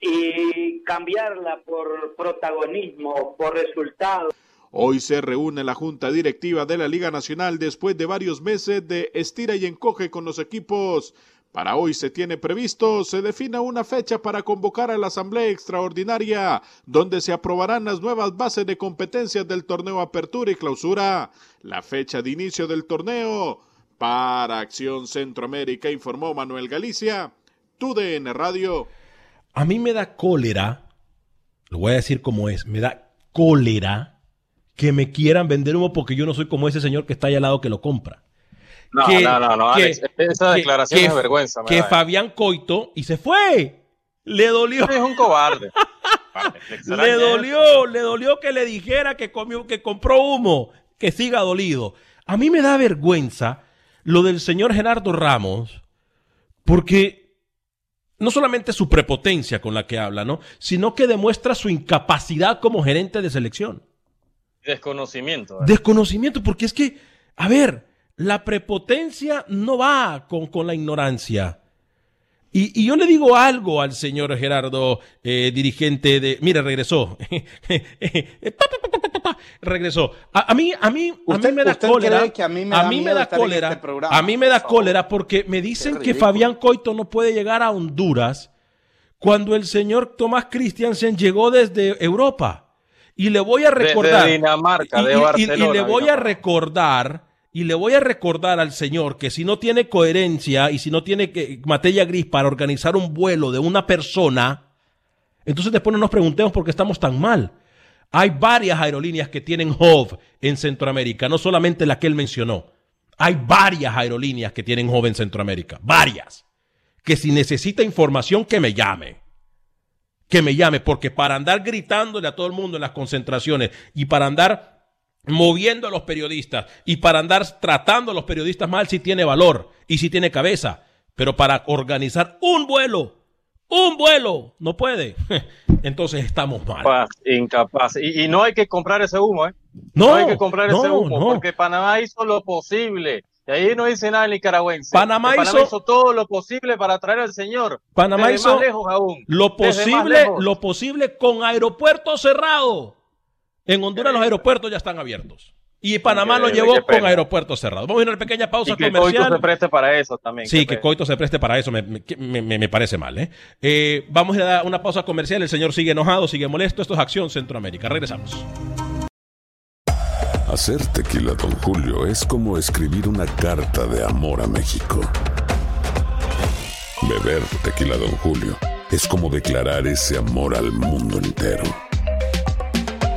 Speaker 6: y cambiarla por protagonismo, por resultados.
Speaker 4: Hoy se reúne la Junta Directiva de la Liga Nacional después de varios meses de estira y encoge con los equipos para hoy se tiene previsto, se defina una fecha para convocar a la Asamblea Extraordinaria, donde se aprobarán las nuevas bases de competencias del torneo Apertura y Clausura. La fecha de inicio del torneo para Acción Centroamérica, informó Manuel Galicia, TUDN Radio.
Speaker 1: A mí me da cólera, lo voy a decir como es, me da cólera que me quieran vender humo porque yo no soy como ese señor que está allá al lado que lo compra.
Speaker 3: No, no, no, no, esa declaración es vergüenza.
Speaker 1: Que Fabián Coito y se fue. Le dolió.
Speaker 3: Es un cobarde.
Speaker 1: le dolió, le dolió que le dijera que, comió, que compró humo, que siga dolido. A mí me da vergüenza lo del señor Gerardo Ramos, porque no solamente su prepotencia con la que habla, ¿no? Sino que demuestra su incapacidad como gerente de selección.
Speaker 3: Desconocimiento.
Speaker 1: Desconocimiento, porque es que, a ver, la prepotencia no va con, con la ignorancia. Y, y, yo le digo algo al señor Gerardo, eh, dirigente de... Mira, regresó. regresó. A, a, mí, a mí, a mí me da cólera.
Speaker 2: Que a mí me da,
Speaker 1: a mí me da cólera.
Speaker 2: Este programa,
Speaker 1: a mí me da cólera porque me dicen que Fabián Coito no puede llegar a Honduras cuando el señor Tomás Christiansen llegó desde Europa. Y le voy a recordar.
Speaker 3: Desde Dinamarca, de
Speaker 1: y le voy a recordar. Y le voy a recordar al señor que si no tiene coherencia y si no tiene que, materia gris para organizar un vuelo de una persona, entonces después no nos preguntemos por qué estamos tan mal. Hay varias aerolíneas que tienen hub en Centroamérica, no solamente la que él mencionó. Hay varias aerolíneas que tienen hub en Centroamérica, varias. Que si necesita información, que me llame. Que me llame, porque para andar gritándole a todo el mundo en las concentraciones y para andar moviendo a los periodistas y para andar tratando a los periodistas mal si tiene valor y si tiene cabeza, pero para organizar un vuelo, un vuelo, no puede. Entonces estamos mal.
Speaker 3: Incapaz, incapaz. Y, y no hay que comprar ese humo, ¿eh?
Speaker 1: No,
Speaker 3: hay que comprar ese humo,
Speaker 1: no.
Speaker 3: porque Panamá hizo lo posible. Y ahí no dice nada el nicaragüense.
Speaker 1: Panamá
Speaker 3: Que
Speaker 1: hizo-
Speaker 3: todo lo posible para traer al señor.
Speaker 1: Panamá
Speaker 3: Desde
Speaker 1: hizo
Speaker 3: más lejos aún.
Speaker 1: lo posible,
Speaker 3: lejos.
Speaker 1: lo posible con aeropuerto cerrado. En Honduras los aeropuertos ya están abiertos. Y Panamá lo llevó con aeropuertos cerrados. Vamos a ir a una pequeña pausa
Speaker 3: Y que
Speaker 1: comercial.
Speaker 3: Coito se preste para eso también.
Speaker 1: Sí, que. Coito se preste para eso, me, me- me- me- me parece mal. ¿eh? Eh, vamos a dar una pausa comercial, el señor sigue enojado, sigue molesto, esto es Acción Centroamérica, regresamos.
Speaker 7: Hacer tequila, Don Julio, es como escribir una carta de amor a México. Beber tequila, Don Julio, es como declarar ese amor al mundo entero.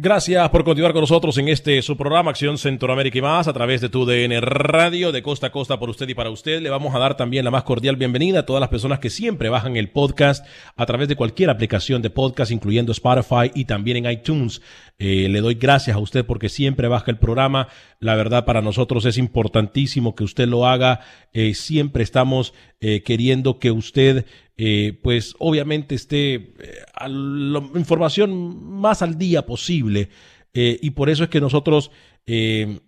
Speaker 1: Gracias por continuar con nosotros en este su programa Acción Centroamérica y más a través de tu DN Radio de costa a costa por usted y para usted. Le vamos a dar también la más cordial bienvenida a todas las personas que siempre bajan el podcast a través de cualquier aplicación de podcast, incluyendo Spotify y también en iTunes. Eh, le doy gracias a usted porque siempre baja el programa. La verdad para nosotros es importantísimo que usted lo haga. Eh, siempre estamos eh, queriendo que usted eh, pues obviamente esté eh, a la información más al día posible eh, y por eso es que nosotros eh,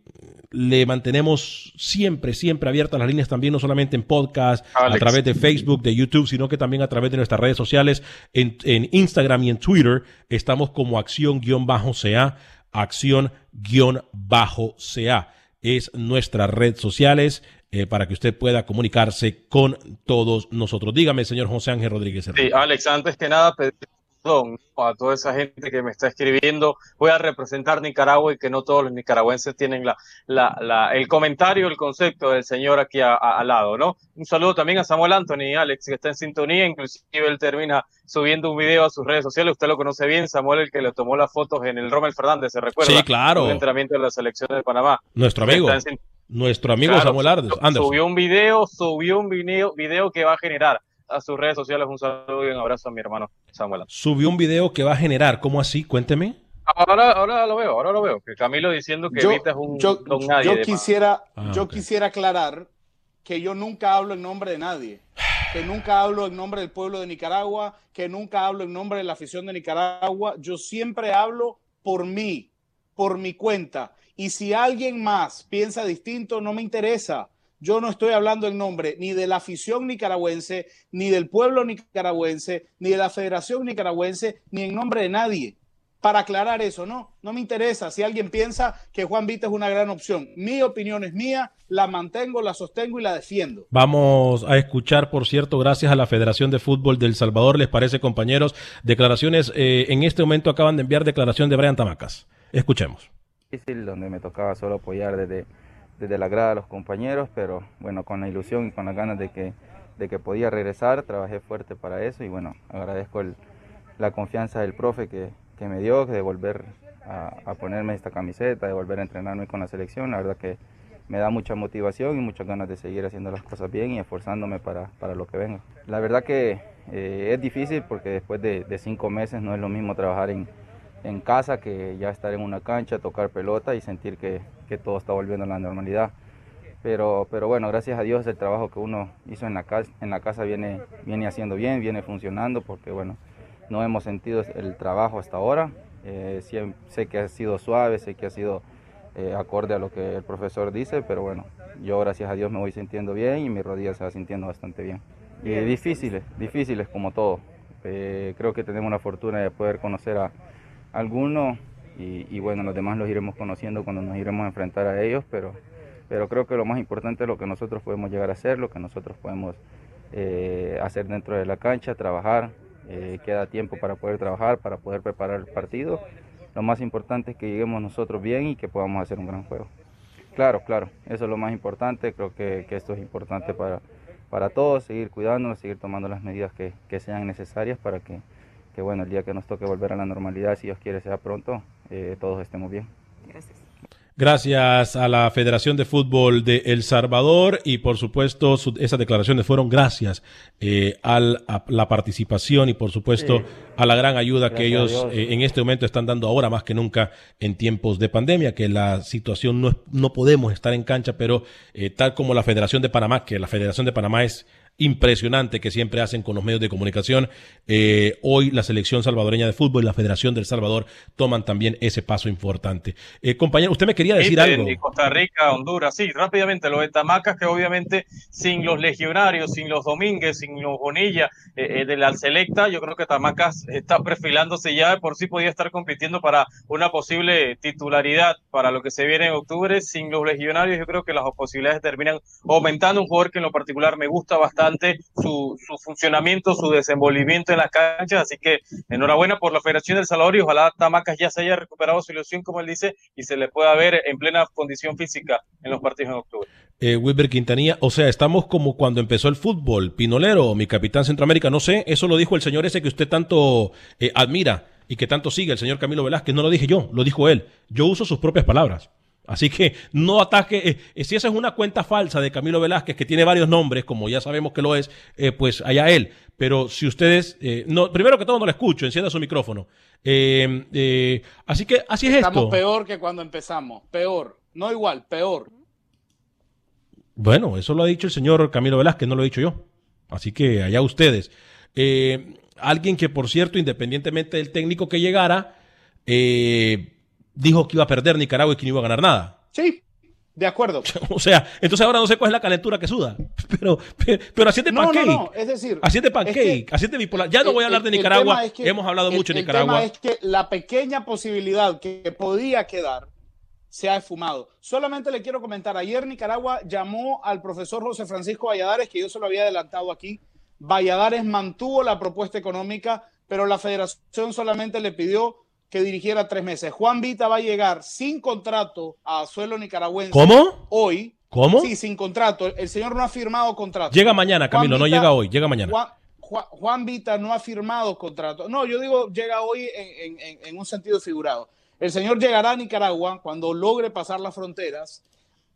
Speaker 1: le mantenemos siempre, siempre abiertas las líneas también, no solamente en podcast, a
Speaker 3: Alex.
Speaker 1: través de Facebook, de YouTube, sino que también a través de nuestras redes sociales, en, en Instagram y en Twitter, estamos como acción-ca, acción-ca. Es nuestras redes sociales eh, para que usted pueda comunicarse con todos nosotros. Dígame, señor José Ángel Rodríguez.
Speaker 3: Sí, Alex, antes que nada, pedir perdón a toda esa gente que me está escribiendo. Voy a representar Nicaragua y que no todos los nicaragüenses tienen la, la, la- el comentario, el concepto del señor aquí a- a- al lado, ¿no? Un saludo también a Samuel Anthony, Alex, que está en sintonía. Inclusive él termina subiendo un video a sus redes sociales. Usted lo conoce bien, Samuel, el que le tomó las fotos en el Rommel Fernández, ¿se recuerda?
Speaker 1: Sí, claro.
Speaker 3: El entrenamiento de la selección de Panamá.
Speaker 1: Nuestro amigo, nuestro amigo
Speaker 3: Claro,
Speaker 1: Samuel Ardes- Anderson.
Speaker 3: Subió un video, subió un video, video que va a generar a sus redes sociales. Un saludo y un abrazo a mi hermano Samuel.
Speaker 1: Subió un video que va a generar, ¿cómo así? Cuénteme.
Speaker 3: Ahora, ahora lo veo, ahora lo veo. Que Camilo diciendo que
Speaker 2: Yo,
Speaker 3: Evita es un
Speaker 2: yo,
Speaker 3: don nadie.
Speaker 2: yo
Speaker 3: de
Speaker 2: quisiera,
Speaker 1: Ah,
Speaker 2: yo quisiera aclarar que yo nunca hablo en nombre de nadie, que nunca hablo en nombre del pueblo de Nicaragua, que nunca hablo en nombre de la afición de Nicaragua. Yo siempre hablo por mí, por mi cuenta. Y si alguien más piensa distinto, no me interesa. Yo no estoy hablando en nombre ni de la afición nicaragüense, ni del pueblo nicaragüense, ni de la Federación Nicaragüense, ni en nombre de nadie para aclarar eso, no, no me interesa si alguien piensa que Juan Vita es una gran opción. Mi opinión es mía, la mantengo, la sostengo y la defiendo.
Speaker 1: Vamos a escuchar, por cierto, gracias a la Federación de Fútbol del Salvador, les parece, compañeros, declaraciones. eh, en este momento acaban de enviar declaración de Brian Tamacas. Escuchemos.
Speaker 8: difícil, donde me tocaba solo apoyar desde, desde la grada a los compañeros, pero bueno, con la ilusión y con las ganas de que, de que podía regresar, trabajé fuerte para eso y bueno, agradezco la confianza del profe que, que me dio de volver a, a, ponerme esta camiseta, de volver a entrenarme con la selección. La verdad que me da mucha motivación y muchas ganas de seguir haciendo las cosas bien y esforzándome para, para lo que venga. La verdad que eh, es difícil porque después de, de, cinco meses no es lo mismo trabajar en, en, casa que ya estar en una cancha, tocar pelota y sentir que, que todo está volviendo a la normalidad. Pero, pero bueno, gracias a Dios el trabajo que uno hizo en la casa, en la casa viene, viene haciendo bien, viene funcionando porque bueno, no hemos sentido el trabajo hasta ahora. Eh, sé que ha sido suave, sé que ha sido eh, acorde a lo que el profesor dice, pero bueno, yo gracias a Dios me voy sintiendo bien y mi rodilla se va sintiendo bastante bien. Y difíciles, difíciles como todo. Eh, creo que tenemos la fortuna de poder conocer a algunos y, bueno, los demás los iremos conociendo cuando nos iremos a enfrentar a ellos, pero, pero creo que lo más importante es lo que nosotros podemos llegar a hacer, lo que nosotros podemos eh, hacer dentro de la cancha, trabajar, eh, queda tiempo para poder trabajar, para poder preparar el partido lo más importante es que lleguemos nosotros bien y que podamos hacer un gran juego. Claro, claro, eso es lo más importante, creo que, esto es importante para, para todos, seguir cuidándonos, seguir tomando las medidas que sean necesarias para que, que, bueno, el día que nos toque volver a la normalidad, si Dios quiere sea pronto, eh, todos estemos bien.
Speaker 1: Gracias. Gracias a la Federación de Fútbol de El Salvador y por supuesto su, esas declaraciones fueron gracias eh, al, a la participación y por supuesto sí. a la gran ayuda gracias que ellos eh, en este momento están dando ahora más que nunca en tiempos de pandemia, que la situación no, es, no podemos estar en cancha, pero eh, tal como la Federación de Panamá, que la Federación de Panamá es impresionante que siempre hacen con los medios de comunicación. Eh, hoy la selección salvadoreña de fútbol y la Federación del Salvador toman también ese paso importante. Eh, compañero, usted me quería decir
Speaker 3: sí,
Speaker 1: algo.
Speaker 3: De Costa Rica, Honduras, sí, rápidamente, lo de Tamacas, que obviamente sin los legionarios, sin los Domínguez, sin los Bonilla eh, de la Selecta, yo creo que Tamacas está perfilándose ya, por sí podía estar compitiendo para una posible titularidad para lo que se viene en octubre. Sin los legionarios, yo creo que las posibilidades terminan aumentando. Un jugador que en lo particular me gusta bastante su, funcionamiento, su desenvolvimiento en las canchas. Así que enhorabuena por la Federación del Salvador y ojalá Tamacas ya se haya recuperado su ilusión, como él dice, y se le pueda ver en plena condición física en los partidos en octubre.
Speaker 1: Eh, Wilber Quintanilla, o sea, estamos como cuando empezó el fútbol. Pinolero, mi capitán Centroamérica, no sé, eso lo dijo el señor ese que usted tanto eh, admira y que tanto sigue, el señor Camilo Velázquez, no lo dije yo, lo dijo él. Yo uso sus propias palabras. Así que no ataque, eh, si esa es una cuenta falsa de Camilo Velázquez que tiene varios nombres, como ya sabemos que lo es, eh, pues allá él. Pero si ustedes, eh, no, primero que todo no lo escucho, encienda su micrófono. así que así es
Speaker 2: Estamos
Speaker 1: esto.
Speaker 2: Estamos peor que cuando empezamos, peor, no igual, peor.
Speaker 1: Bueno, eso lo ha dicho el señor Camilo Velázquez, no lo he dicho yo. Así que allá ustedes. alguien que, por cierto, independientemente del técnico que llegara, eh, dijo que iba a perder Nicaragua y que no iba a ganar nada.
Speaker 2: Sí, de acuerdo.
Speaker 1: o sea, entonces ahora no sé cuál es la calentura que suda. Pero, pero, pero así de
Speaker 2: no,
Speaker 1: pancake.
Speaker 2: No, no, es decir,
Speaker 1: así de pancake, es que, así es de bipolar. Ya no voy a hablar de Nicaragua. Es que, Hemos hablado
Speaker 2: el,
Speaker 1: mucho de Nicaragua.
Speaker 2: El tema es que la pequeña posibilidad que podía quedar se ha esfumado. Solamente le quiero comentar, ayer Nicaragua llamó al profesor José Francisco Valladares, que yo se lo había adelantado aquí. Valladares mantuvo la propuesta económica, pero la federación solamente le pidió que dirigiera tres meses. Juan Vita va a llegar sin contrato a suelo nicaragüense.
Speaker 1: ¿Cómo?
Speaker 2: Hoy.
Speaker 1: ¿Cómo?
Speaker 2: Sí, sin contrato. El señor no ha firmado contrato.
Speaker 1: Llega mañana, Camilo, Vita, no llega hoy, llega mañana.
Speaker 2: Juan, Juan, Juan, Vita no ha firmado contrato. No, yo digo, llega hoy en, en, en, un sentido figurado. El señor llegará a Nicaragua cuando logre pasar las fronteras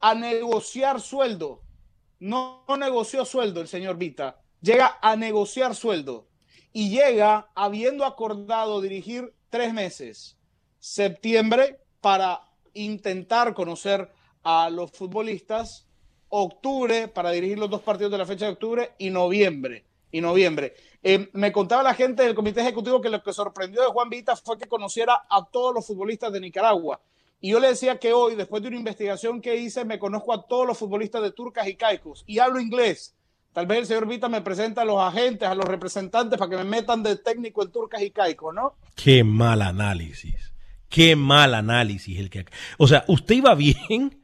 Speaker 2: a negociar sueldo. No, no negoció sueldo el señor Vita. Llega a negociar sueldo. Y llega habiendo acordado dirigir tres meses, septiembre para intentar conocer a los futbolistas, octubre para dirigir los dos partidos de la fecha de octubre y noviembre. Y noviembre. Eh, me contaba la gente del comité ejecutivo que lo que sorprendió de Juan Vita fue que conociera a todos los futbolistas de Nicaragua. Y yo le decía que hoy, después de una investigación que hice, me conozco a todos los futbolistas de Turcas y Caicos y hablo inglés. Tal vez el señor Vita me presenta a los agentes, a los representantes para que me metan de técnico en Turcas y Caico, ¿no?
Speaker 1: Qué mal análisis. Qué mal análisis el que. O sea, usted iba bien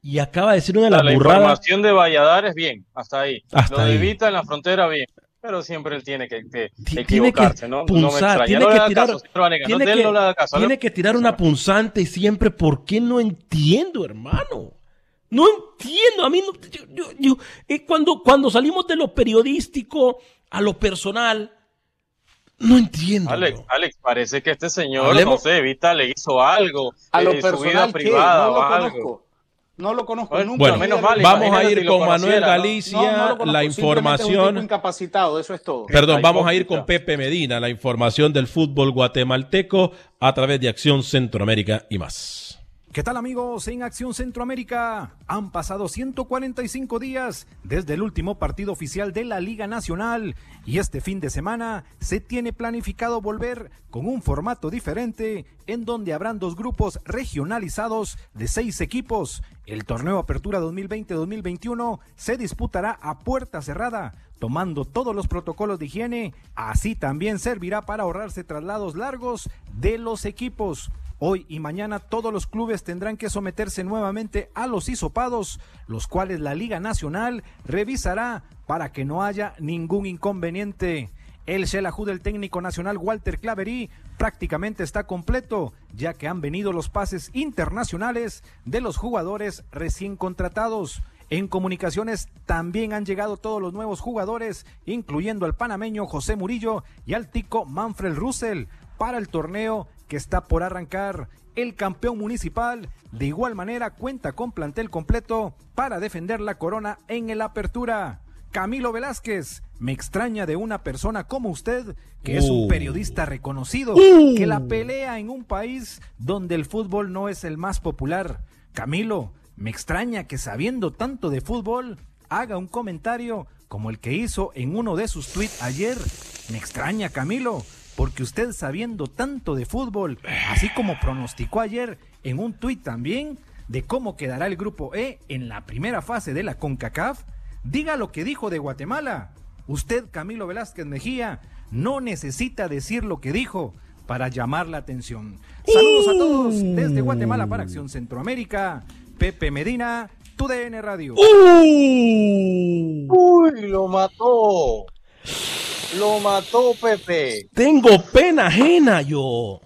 Speaker 1: y acaba de decir una de las
Speaker 3: La
Speaker 1: burradas.
Speaker 3: información de Valladares, bien, hasta ahí.
Speaker 1: Hasta
Speaker 3: Lo de
Speaker 1: ahí.
Speaker 3: Vita en la frontera, bien. Pero siempre él tiene que, que
Speaker 1: Tiene
Speaker 3: equivocarse,
Speaker 1: que
Speaker 3: ¿no?
Speaker 1: punzar,
Speaker 3: no me
Speaker 1: tiene
Speaker 3: no
Speaker 1: que tirar,
Speaker 3: caso,
Speaker 1: tiene que,
Speaker 3: no
Speaker 1: tiene tirar una punzante siempre. ¿Por qué no entiendo, hermano? No entiendo. A mí no, yo, yo, yo, eh, cuando, cuando salimos de lo periodístico a lo personal, No entiendo.
Speaker 3: Alex. Alex, parece que este señor,
Speaker 1: Hablemos-
Speaker 3: no sé, Evita le hizo algo
Speaker 2: A lo
Speaker 3: en su vida
Speaker 2: personal, ¿qué?
Speaker 3: privada
Speaker 2: No lo
Speaker 3: algo.
Speaker 2: conozco. No lo conozco
Speaker 3: Bueno,
Speaker 2: nunca.
Speaker 1: Bueno,
Speaker 3: menos mal,
Speaker 1: vamos a ir
Speaker 3: si
Speaker 1: con Manuel. Galicia,
Speaker 2: No, no lo conozco,
Speaker 1: la
Speaker 2: un
Speaker 1: información.
Speaker 2: incapacitado, eso es todo.
Speaker 1: Perdón, vamos a ir con Pepe Medina, la información del fútbol guatemalteco a través de Acción Centroamérica y más.
Speaker 9: ¿Qué tal amigos en Acción Centroamérica? Han pasado 145 días desde el último partido oficial de la Liga Nacional y este fin de semana se tiene planificado volver con un formato diferente en donde habrán dos grupos regionalizados de seis equipos. El torneo Apertura 2020-2021 se disputará a puerta cerrada, tomando todos los protocolos de higiene. Así también servirá para ahorrarse traslados largos de los equipos. Hoy y mañana todos los clubes tendrán que someterse nuevamente a los hisopados, los cuales la Liga Nacional revisará para que no haya ningún inconveniente. El Shelajú del técnico nacional Walter Claverí prácticamente está completo, ya que han venido los pases internacionales de los jugadores recién contratados. En comunicaciones también han llegado todos los nuevos jugadores, incluyendo al panameño José Murillo y al tico Manfred Russell, para el torneo que está por arrancar. El campeón municipal de igual manera cuenta con plantel completo para defender la corona en el apertura. Camilo Velázquez, me extraña de una persona como usted, que es un
Speaker 1: Uh.
Speaker 9: periodista reconocido,
Speaker 1: Uh.
Speaker 9: que la pelea en un país donde el fútbol no es el más popular. Camilo, me extraña que sabiendo tanto de fútbol, haga un comentario como el que hizo en uno de sus tweets ayer. Me extraña, Camilo, porque usted sabiendo tanto de fútbol, así como pronosticó ayer en un tuit también de cómo quedará el grupo E en la primera fase de la CONCACAF, diga lo que dijo de Guatemala. Usted, Camilo Velázquez Mejía, no necesita decir lo que dijo para llamar la atención. Saludos a todos desde Guatemala para Acción Centroamérica. Pepe Medina, tu DN Radio.
Speaker 3: Uy, lo mató. Lo mató Pepe.
Speaker 1: Tengo pena ajena yo.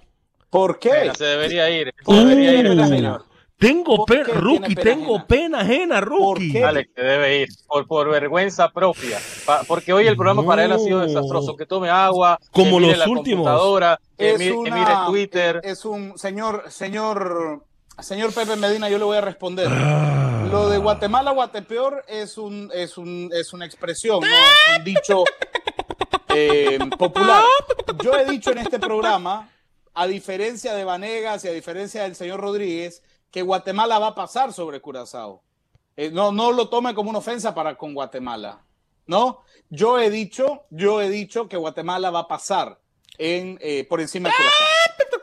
Speaker 2: ¿Por qué?
Speaker 3: Se debería ir. Se debería ir
Speaker 1: Uh, tengo
Speaker 2: ¿Por qué
Speaker 1: pena,
Speaker 2: tiene
Speaker 1: Rookie,
Speaker 2: pena
Speaker 1: tengo
Speaker 2: ajena?
Speaker 1: pena ajena, Rookie.
Speaker 2: qué?
Speaker 3: Alex, se debe ir. Por, por vergüenza propia. Pa- porque hoy el programa para él ha sido desastroso. Que tome agua.
Speaker 1: Como
Speaker 3: que mire
Speaker 1: los
Speaker 3: la
Speaker 1: últimos.
Speaker 3: computadora, Que,
Speaker 2: Es
Speaker 3: mire, que
Speaker 2: una-
Speaker 3: mire Twitter.
Speaker 2: Es un señor, señor, señor Pepe Medina, yo le voy a responder.
Speaker 1: Ah.
Speaker 2: Lo de Guatemala, Guatepeor es un, es un, es una expresión, no es un dicho eh, popular. Yo he dicho en este programa, a diferencia de Vanegas y a diferencia del señor Rodríguez, que Guatemala va a pasar sobre Curazao. Eh, no, no lo tome como una ofensa para con Guatemala. ¿No? Yo he dicho, yo he dicho que Guatemala va a pasar en, eh, por encima de Curazao.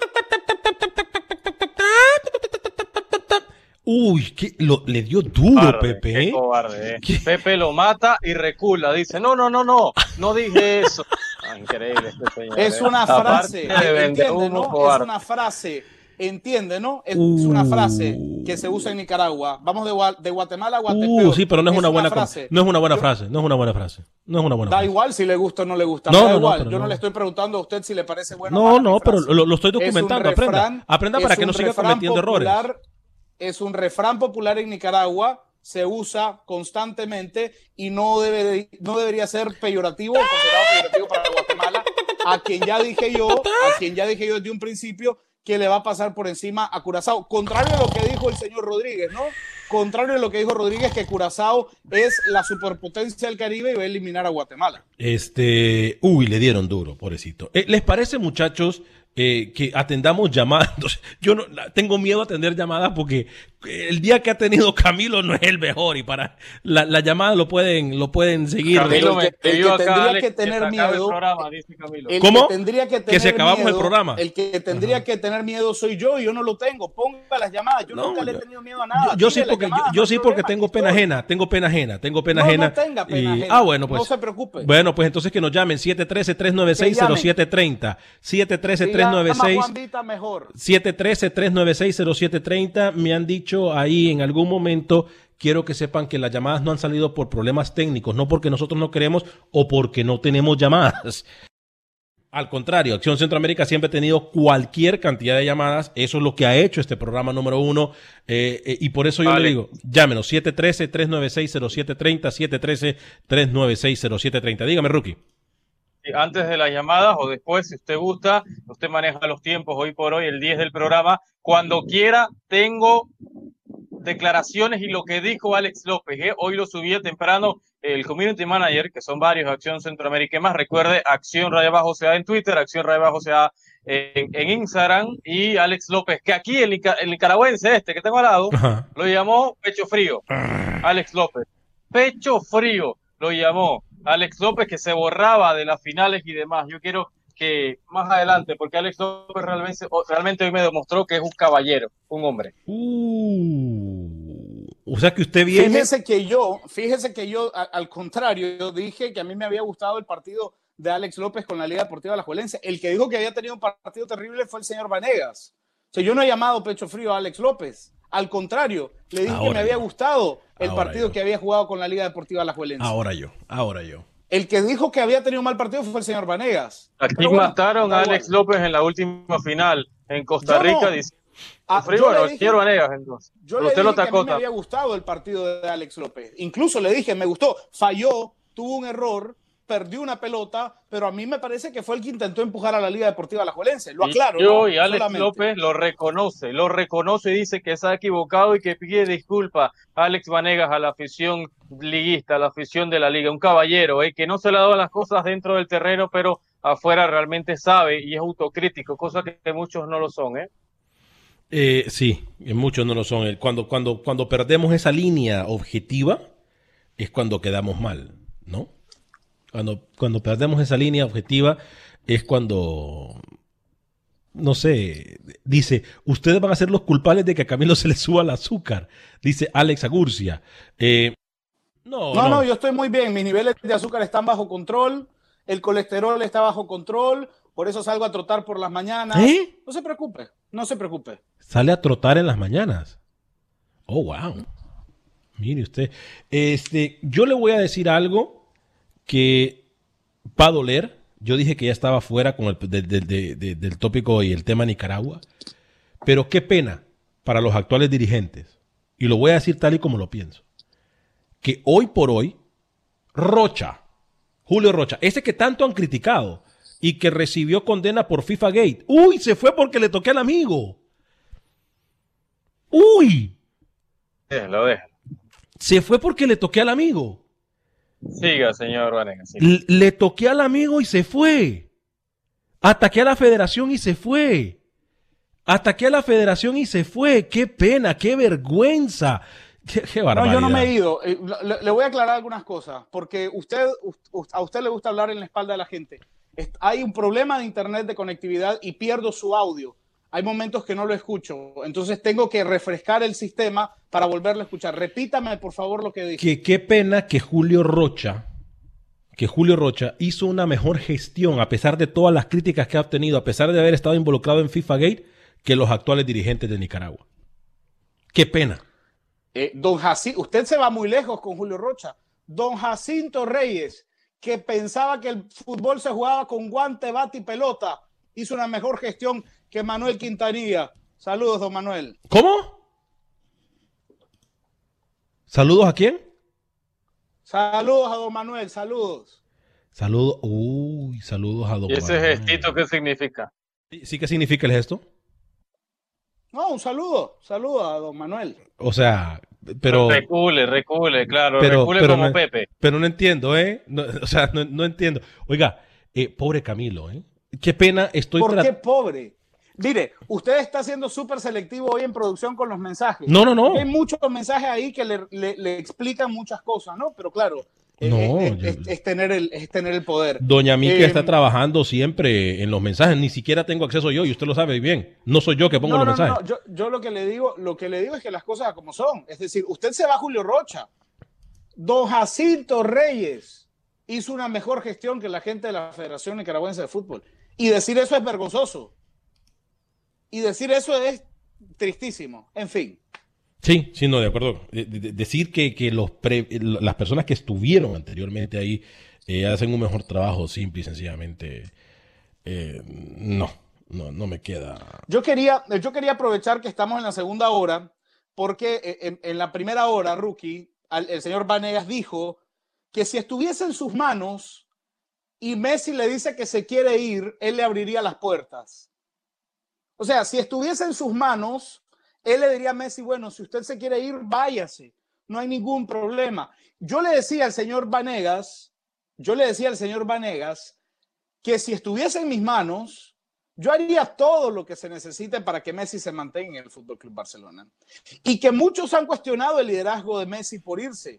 Speaker 1: Uy, que lo, le dio duro,
Speaker 3: Cobarde,
Speaker 1: Pepe.
Speaker 3: qué
Speaker 1: ¿eh?
Speaker 3: cobarde, eh.
Speaker 1: ¿Qué?
Speaker 3: Pepe lo mata y recula. Dice, no, no, no, no, no dije eso. Ah, increíble este señor.
Speaker 2: Es
Speaker 3: eh.
Speaker 2: una frase, entiende, ¿no? Es una frase, entiende, ¿no? Es una frase
Speaker 1: Uh.
Speaker 2: que se usa en Nicaragua. Vamos de, Gua- de Guatemala a Guatepeor.
Speaker 1: Uh, sí, pero no es, una buena
Speaker 2: frase.
Speaker 1: no es una buena frase, no es una buena frase. No es una buena
Speaker 2: Da
Speaker 1: frase.
Speaker 2: igual si le gusta o no le gusta.
Speaker 1: No,
Speaker 2: da
Speaker 1: no,
Speaker 2: igual. Yo no.
Speaker 1: no.
Speaker 2: le estoy preguntando a usted si le parece bueno o
Speaker 1: No, no, pero lo, lo estoy documentando. Aprenda.
Speaker 2: refrán-
Speaker 1: Aprenda para
Speaker 2: es
Speaker 1: que no siga cometiendo errores.
Speaker 2: Es un refrán popular en Nicaragua, se usa constantemente y no, debe de- no debería ser peyorativo considerado peyorativo para Guatemala, a quien ya dije yo, a quien ya dije yo desde un principio que le va a pasar por encima a Curazao. Contrario a lo que dijo el señor Rodríguez, ¿no? Contrario a lo que dijo Rodríguez, que Curazao es la superpotencia del Caribe y va a eliminar a Guatemala.
Speaker 1: Este, uy, le dieron duro, pobrecito. Eh, ¿Les parece, muchachos, eh, que atendamos llamadas? Entonces, yo no, tengo miedo a atender llamadas porque el día que ha tenido Camilo no es el mejor y para la, la llamada lo pueden, lo pueden seguir.
Speaker 3: Camilo me
Speaker 2: el que- el tendría que tener miedo-
Speaker 1: ¿Cómo?
Speaker 2: que
Speaker 1: se acabamos el programa.
Speaker 2: El que tendría que tener miedo soy yo y yo no lo tengo. Ponga las llamadas. Yo
Speaker 1: No,
Speaker 2: nunca le he tenido miedo a nada.
Speaker 1: Yo, yo sí porque yo,
Speaker 2: llamadas,
Speaker 1: yo
Speaker 2: no
Speaker 1: sí porque tengo pena
Speaker 2: estoy.
Speaker 1: ajena, tengo pena ajena, tengo pena
Speaker 2: No, no
Speaker 1: ajena.
Speaker 2: tenga pena
Speaker 1: Y-
Speaker 2: ajena.
Speaker 1: ah, bueno, pues.
Speaker 2: No se preocupe.
Speaker 1: Bueno, pues entonces que nos llamen 713-396-0730. 713-396.
Speaker 2: Juanita mejor.
Speaker 1: 713-396-0730. Me han dicho ahí en algún momento, quiero que sepan que las llamadas no han salido por problemas técnicos, no porque nosotros no queremos o porque no tenemos llamadas. Al contrario, Acción Centroamérica siempre ha tenido cualquier cantidad de llamadas. Eso es lo que ha hecho este programa número uno. eh, eh, y por eso yo
Speaker 3: Vale.
Speaker 1: le digo, llámenos 713-396-0730, 713-396-0730. Dígame, Rookie.
Speaker 3: Antes de las llamadas o después, si usted gusta, usted maneja los tiempos hoy por hoy, el 10 del programa. Cuando quiera, tengo declaraciones y lo que dijo Alex López. ¿eh? Hoy lo subí temprano el community manager, que son varios, Acción Centroamérica y más. Recuerde, Acción Raya Bajo sea en Twitter, Acción Raya Bajo sea en, en, Instagram y Alex López, que aquí el, el nicaragüense este que tengo al lado, lo llamó Pecho Frío. Alex López. Pecho Frío lo llamó. Alex López que se borraba de las finales y demás. Yo quiero que más adelante, porque Alex López realmente, realmente hoy me demostró que es un caballero, un hombre.
Speaker 1: Uh, o sea que usted viene.
Speaker 2: Fíjese que yo, fíjese que yo, a, al contrario, yo dije que a mí me había gustado el partido de Alex López con la Liga Deportiva La Juelense. El que dijo que había tenido un partido terrible fue el señor Vanegas. O sea, yo no he llamado pecho frío a Alex López. Al contrario, le dije
Speaker 1: Ahora
Speaker 2: que me había gustado el
Speaker 1: Ahora
Speaker 2: partido
Speaker 1: yo.
Speaker 2: que había jugado con la Liga Deportiva La Juelense.
Speaker 1: Ahora yo, ahora yo.
Speaker 2: El que dijo que había tenido un mal partido fue el señor Vanegas.
Speaker 3: Aquí
Speaker 2: bueno,
Speaker 3: mataron a Alex
Speaker 2: igual.
Speaker 3: López en la última final en Costa
Speaker 2: Yo no.
Speaker 3: Rica. dice-
Speaker 2: Ah, yo
Speaker 3: bueno,
Speaker 2: dije-
Speaker 3: quiero Vanegas entonces.
Speaker 2: Yo
Speaker 3: Pero
Speaker 2: le
Speaker 3: usted
Speaker 2: dije
Speaker 3: lo
Speaker 2: que a mí
Speaker 3: atacó
Speaker 2: me había gustado el partido de Alex López. Incluso le dije, me gustó. Falló, tuvo un error, perdió una pelota, pero a mí me parece que fue el que intentó empujar a la Liga Deportiva Alajuelense. Lo
Speaker 3: Y
Speaker 2: aclaro.
Speaker 3: Yo
Speaker 2: ¿no?
Speaker 3: y Alex
Speaker 2: Solamente.
Speaker 3: López lo reconoce, lo reconoce y dice que se ha equivocado y que pide disculpas a Alex Vanegas, a la afición liguista, a la afición de la liga, un caballero, eh, que no se le ha dado las cosas dentro del terreno, pero afuera realmente sabe y es autocrítico, cosa que, muchos no lo son. ¿eh?
Speaker 1: Eh, sí, eh, muchos no lo son. Cuando, cuando, cuando perdemos esa línea objetiva, es cuando quedamos mal, ¿no? Cuando, cuando perdemos esa línea objetiva, es cuando, no sé, dice, ustedes van a ser los culpables de que a Camilo se le suba el azúcar, dice Alex Agurcia. Eh, no,
Speaker 2: No,
Speaker 1: no,
Speaker 2: no, yo estoy muy bien. Mis niveles de azúcar están bajo control. El colesterol está bajo control. Por eso salgo a trotar por las mañanas.
Speaker 1: ¿Eh?
Speaker 2: No se preocupe, no se preocupe.
Speaker 1: Sale a trotar en las mañanas. Oh, wow. Mire usted. Este, yo le voy a decir algo que va a doler. Yo dije que ya estaba fuera con el, de- de- de- de- del tópico y el tema Nicaragua. Pero qué pena para los actuales dirigentes. Y lo voy a decir tal y como lo pienso. Que hoy por hoy, Rocha, Julio Rocha, ese que tanto han criticado y que recibió condena por FIFA Gate. Uy, se fue porque le toqué al amigo. Uy,
Speaker 3: Déjalo, déjalo.
Speaker 1: se fue porque le toqué al amigo.
Speaker 3: Siga, señor Vanegas. siga.
Speaker 1: Le toqué al amigo y se fue. Ataqué a la federación y se fue. Ataqué a la federación y se fue. Qué pena, qué vergüenza. Qué, qué
Speaker 2: No, yo no me he ido. Eh, Le, le voy a aclarar algunas cosas, porque usted, a usted le gusta hablar en la espalda de la gente. Hay un problema de internet de conectividad y pierdo su audio. Hay momentos que no lo escucho, entonces tengo que refrescar el sistema para volverlo a escuchar. Repítame, por favor, lo que dije.
Speaker 1: Que qué pena que Julio Rocha, que Julio Rocha hizo una mejor gestión a pesar de todas las críticas que ha obtenido, a pesar de haber estado involucrado en FIFA Gate, que los actuales dirigentes de Nicaragua. Qué pena.
Speaker 2: Eh, don Jacinto, usted se va muy lejos con Julio Rocha. Don Jacinto Reyes, que pensaba que el fútbol se jugaba con guante, bate y pelota, hizo una mejor gestión que Manuel Quintanilla. Saludos, don Manuel.
Speaker 1: ¿Cómo? ¿Saludos a quién?
Speaker 2: Saludos a don Manuel, saludos.
Speaker 1: Saludos. Uy, saludos a Don
Speaker 3: ¿Y ese
Speaker 1: Manuel.
Speaker 3: gestito qué significa?
Speaker 1: ¿Sí, qué significa el gesto?
Speaker 2: No, un saludo, saludo a don Manuel.
Speaker 1: O sea, pero...
Speaker 3: Recule, recule, claro,
Speaker 1: pero,
Speaker 3: recule
Speaker 1: pero
Speaker 3: como
Speaker 1: no,
Speaker 3: Pepe.
Speaker 1: pero no entiendo, ¿eh? No, o sea, no, no entiendo. Oiga, eh, pobre Camilo, ¿eh? Qué pena, estoy...
Speaker 2: ¿Por qué pobre? Mire, usted está siendo súper selectivo hoy en producción con los mensajes.
Speaker 1: No, no, no.
Speaker 2: Hay muchos mensajes ahí que le, le- le explican muchas cosas, ¿no? Pero claro, eh,
Speaker 1: No,
Speaker 2: es,
Speaker 1: yo-
Speaker 2: es- es tener el, es tener el poder.
Speaker 1: Doña Miki
Speaker 2: Eh,
Speaker 1: está trabajando siempre en los mensajes, ni siquiera tengo acceso yo y usted lo sabe bien. No soy yo que pongo
Speaker 2: no,
Speaker 1: los
Speaker 2: no, no,
Speaker 1: mensajes.
Speaker 2: no, Yo, yo lo que le digo, lo que le digo es que las cosas como son. Es decir, usted se va a Julio Rocha. Don Jacinto Reyes hizo una mejor gestión que la gente de la Federación Nicaragüense de Fútbol. Y decir eso es vergonzoso. Y decir eso es tristísimo. En fin.
Speaker 1: Sí, sí, no, de acuerdo. De- de- de- decir que, que los pre- las personas que estuvieron anteriormente ahí eh, hacen un mejor trabajo, simple y sencillamente, eh, no, no, no me queda.
Speaker 2: Yo quería, yo quería aprovechar que estamos en la segunda hora, porque eh, en, en la primera hora, Rookie, al- el señor Vanegas dijo que si estuviese en sus manos y Messi le dice que se quiere ir, él le abriría las puertas. O sea, si estuviese en sus manos, él le diría a Messi, bueno, si usted se quiere ir, váyase, no hay ningún problema. Yo le decía al señor Vanegas, yo le decía al señor Vanegas que si estuviese en mis manos, yo haría todo lo que se necesite para que Messi se mantenga en el Fútbol Club Barcelona. Y que muchos han cuestionado el liderazgo de Messi por irse.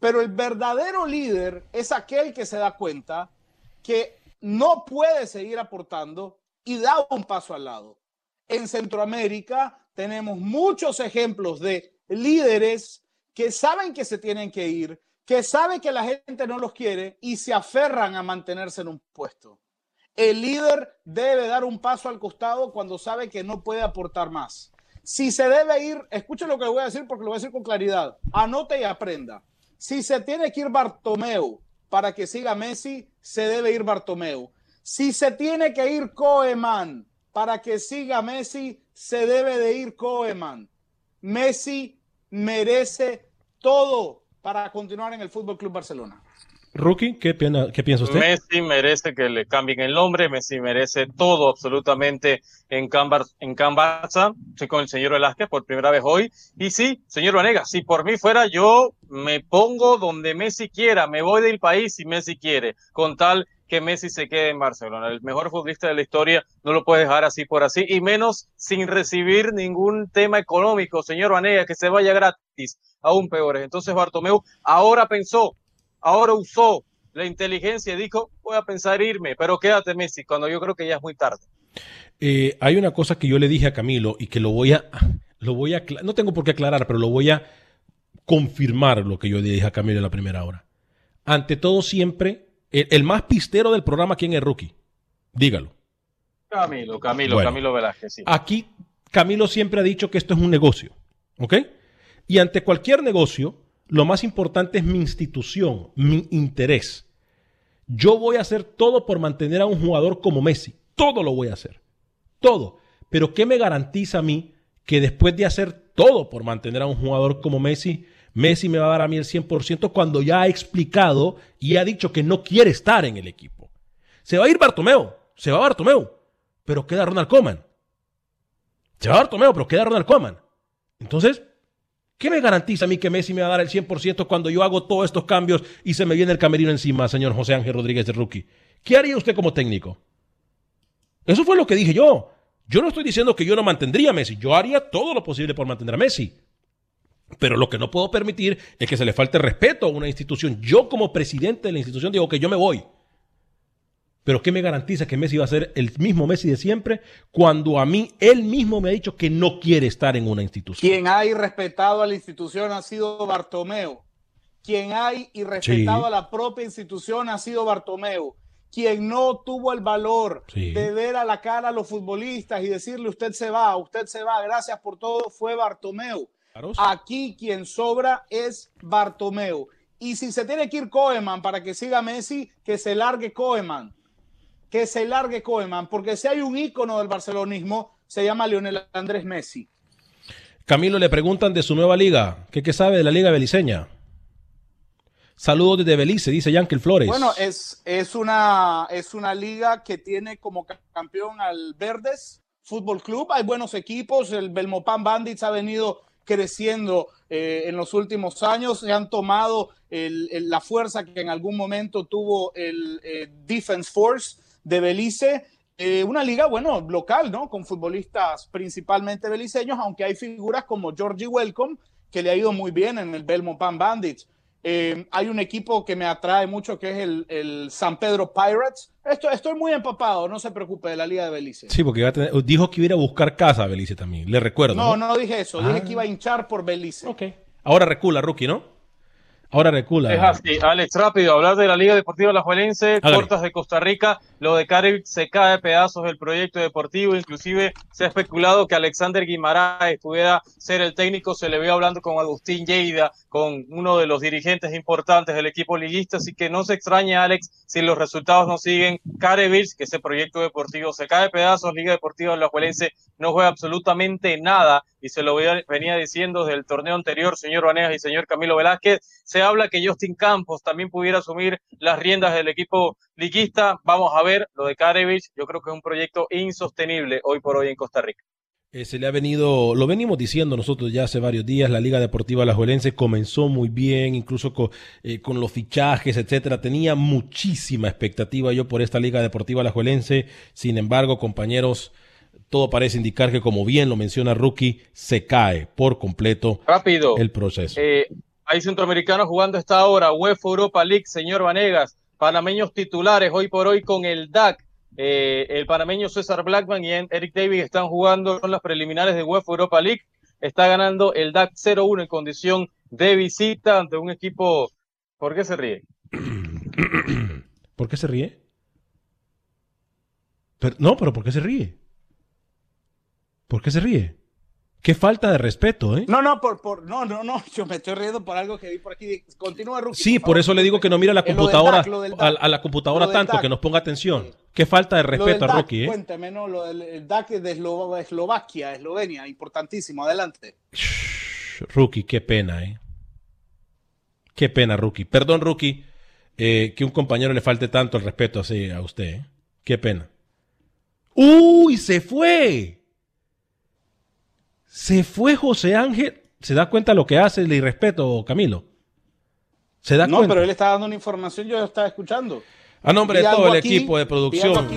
Speaker 2: Pero el verdadero líder es aquel que se da cuenta que no puede seguir aportando y da un paso al lado. En Centroamérica tenemos muchos ejemplos de líderes que saben que se tienen que ir, que saben que la gente no los quiere y se aferran a mantenerse en un puesto. El líder debe dar un paso al costado cuando sabe que no puede aportar más. Si se debe ir, escuche lo que voy a decir porque lo voy a decir con claridad. Anote y aprenda. Si se tiene que ir Bartomeu para que siga Messi, se debe ir Bartomeu. Si se tiene que ir Koeman para que siga Messi, se debe de ir Koeman. Messi merece todo para continuar en el Fútbol Club Barcelona.
Speaker 1: Rookie, ¿qué, piensa usted?
Speaker 3: Messi merece que le cambien el nombre, Messi merece todo absolutamente en Can, en Barça. Estoy con el señor Velázquez por primera vez hoy. Y sí, señor Vanega, si por mí fuera, yo me pongo donde Messi quiera, me voy del país si Messi quiere, con tal que Messi se quede en Barcelona. El mejor futbolista de la historia no lo puede dejar así por así, y menos sin recibir ningún tema económico, señor Vanega, que se vaya gratis, aún peores. Entonces Bartomeu ahora pensó ahora usó la inteligencia y dijo, voy a pensar irme, pero quédate Messi, cuando yo creo que ya es muy tarde.
Speaker 1: Eh, hay una cosa que yo le dije a Camilo y que lo voy a, lo voy a, no tengo por qué aclarar, pero lo voy a confirmar lo que yo le dije a Camilo en la primera hora. Ante todo siempre, el, más pistero del programa, ¿quién es Rookie? Dígalo.
Speaker 3: Camilo, Camilo, Camilo Velázquez.
Speaker 1: Aquí Camilo siempre ha dicho que esto es un negocio, ¿ok? Y ante cualquier negocio, lo más importante es mi institución, mi interés. Yo voy a hacer todo por mantener a un jugador como Messi. Todo lo voy a hacer. Todo. Pero ¿qué me garantiza a mí que después de hacer todo por mantener a un jugador como Messi, Messi me va a dar a mí el 100% cuando ya ha explicado y ha dicho que no quiere estar en el equipo? Se va a ir Bartomeo, se va Bartomeu, pero queda Ronald Koeman. Se va Bartomeo, pero queda Ronald Koeman. Entonces, ¿Qué me garantiza a mí que Messi me va a dar el 100% cuando yo hago todos estos cambios y se me viene el camerino encima, señor José Ángel Rodríguez de Rookie? ¿Qué haría usted como técnico? Eso fue lo que dije yo. Yo no estoy diciendo que yo no mantendría a Messi. Yo haría todo lo posible por mantener a Messi. Pero lo que no puedo permitir es que se le falte respeto a una institución. Yo como presidente de la institución digo que yo me voy. Pero ¿qué me garantiza que Messi va a ser el mismo Messi de siempre cuando a mí él mismo me ha dicho que no quiere estar en una institución?
Speaker 2: Quien ha irrespetado a la institución ha sido Bartomeu. Quien ha irrespetado a la propia institución ha sido Bartomeu. Quien no tuvo el valor de ver a la cara a los futbolistas y decirle usted se va, usted se va, gracias por todo, fue Bartomeu. Aquí quien sobra es Bartomeu. Y si se tiene que ir Koeman para que siga Messi, que se largue Koeman que se largue Koeman, porque si hay un ícono del barcelonismo, se llama Lionel Andrés Messi.
Speaker 1: Camilo, le preguntan de su nueva liga. ¿Qué, qué sabe de la liga beliceña? Saludos desde Belice, dice Yankel Flores.
Speaker 2: Bueno, es, es, una, es una liga que tiene como campeón al Verdes Fútbol Club. Hay buenos equipos. El Belmopan Bandits ha venido creciendo eh, en los últimos años. Se han tomado la fuerza que en algún momento tuvo el eh, Defense Force de Belice. Eh, una liga, bueno, local, ¿no? Con futbolistas principalmente beliceños, aunque hay figuras como Georgie Welcome, que le ha ido muy bien en el Belmont Bandits. Eh, hay un equipo que me atrae mucho que es el, San Pedro Pirates. Esto, estoy muy empapado, no se preocupe de la Liga de Belice.
Speaker 1: Sí, porque dijo que iba a, ir a buscar casa a Belice también, le recuerdo.
Speaker 2: No, no, dije eso, dije ah. que iba a hinchar por Belice.
Speaker 1: Ok. Ahora recula, rookie, ¿no? Ahora recula.
Speaker 3: Es así, Alex, rápido, hablar de la Liga Deportiva La Juelense, Cortas de Costa Rica, lo de Caribe se cae pedazos del proyecto deportivo, inclusive se ha especulado que Alexander Guimaraes pudiera ser el técnico, se le ve hablando con Agustín Lleida, con uno de los dirigentes importantes del equipo liguista, así que no se extraña, Alex, si los resultados no siguen, Carevilles, que ese proyecto deportivo se cae pedazos, Liga Deportiva La Juelense no juega absolutamente nada, y se lo venía diciendo desde el torneo anterior, señor Vanegas y señor Camilo Velázquez, se habla que Justin Campos también pudiera asumir las riendas del equipo liquista. Vamos a ver lo de Karevich, yo creo que es un proyecto insostenible hoy por hoy en Costa Rica.
Speaker 1: Eh, se le ha venido, lo venimos diciendo nosotros ya hace varios días, la Liga Deportiva Alajuelense comenzó muy bien, incluso eh, con, los fichajes, etcétera. Tenía muchísima expectativa yo por esta Liga Deportiva Alajuelense. Sin embargo, compañeros, todo parece indicar que, como bien lo menciona Rookie, se cae por completo
Speaker 3: Rápido.
Speaker 1: el proceso.
Speaker 3: Eh, hay centroamericanos jugando esta hora, UEFA Europa League, señor Vanegas, panameños titulares hoy por hoy con el DAC eh, el panameño César Blackman y Eric David están jugando en las preliminares de UEFA Europa League. Está ganando el DAC 0-1 en condición de visita ante un equipo. ¿Por qué se ríe?
Speaker 1: ¿Por qué se ríe? no, pero ¿por qué se ríe? ¿Por qué se ríe? Qué falta de respeto, ¿eh?
Speaker 2: No, no, por, por, no, no, no, yo me estoy riendo por algo que vi por aquí. Continúa, Rookie.
Speaker 1: Sí, por, eso le digo que no mire la computadora, a, la computadora tanto, que nos ponga atención. Qué falta de respeto a Rookie, ¿eh?
Speaker 2: Cuénteme, ¿no? Lo del DAC de Eslovaquia, Eslovenia, importantísimo, adelante.
Speaker 1: rookie, qué pena, ¿eh? Qué pena, Rookie. Perdón, Rookie, eh, que un compañero le falte tanto el respeto así a usted, ¿eh? Qué pena. ¡Uy, se fue! Se fue José Ángel. ¿Se da cuenta lo que hace? Le irrespeto, Camilo. ¿Se da
Speaker 2: no,
Speaker 1: cuenta?
Speaker 2: pero él está dando una información, yo estaba escuchando.
Speaker 1: A nombre de todo el equipo de producción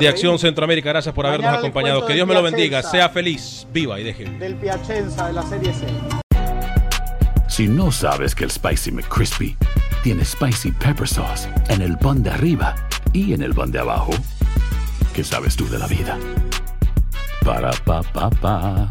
Speaker 1: de Acción Centroamérica, gracias por habernos acompañado. Que Dios me lo bendiga, sea feliz, viva y deje
Speaker 2: Del Piacenza de la Serie C.
Speaker 10: Si no sabes que el Spicy McCrispy tiene Spicy Pepper Sauce en el pan de arriba y en el pan de abajo, ¿qué sabes tú de la vida? Para, pa, pa, pa.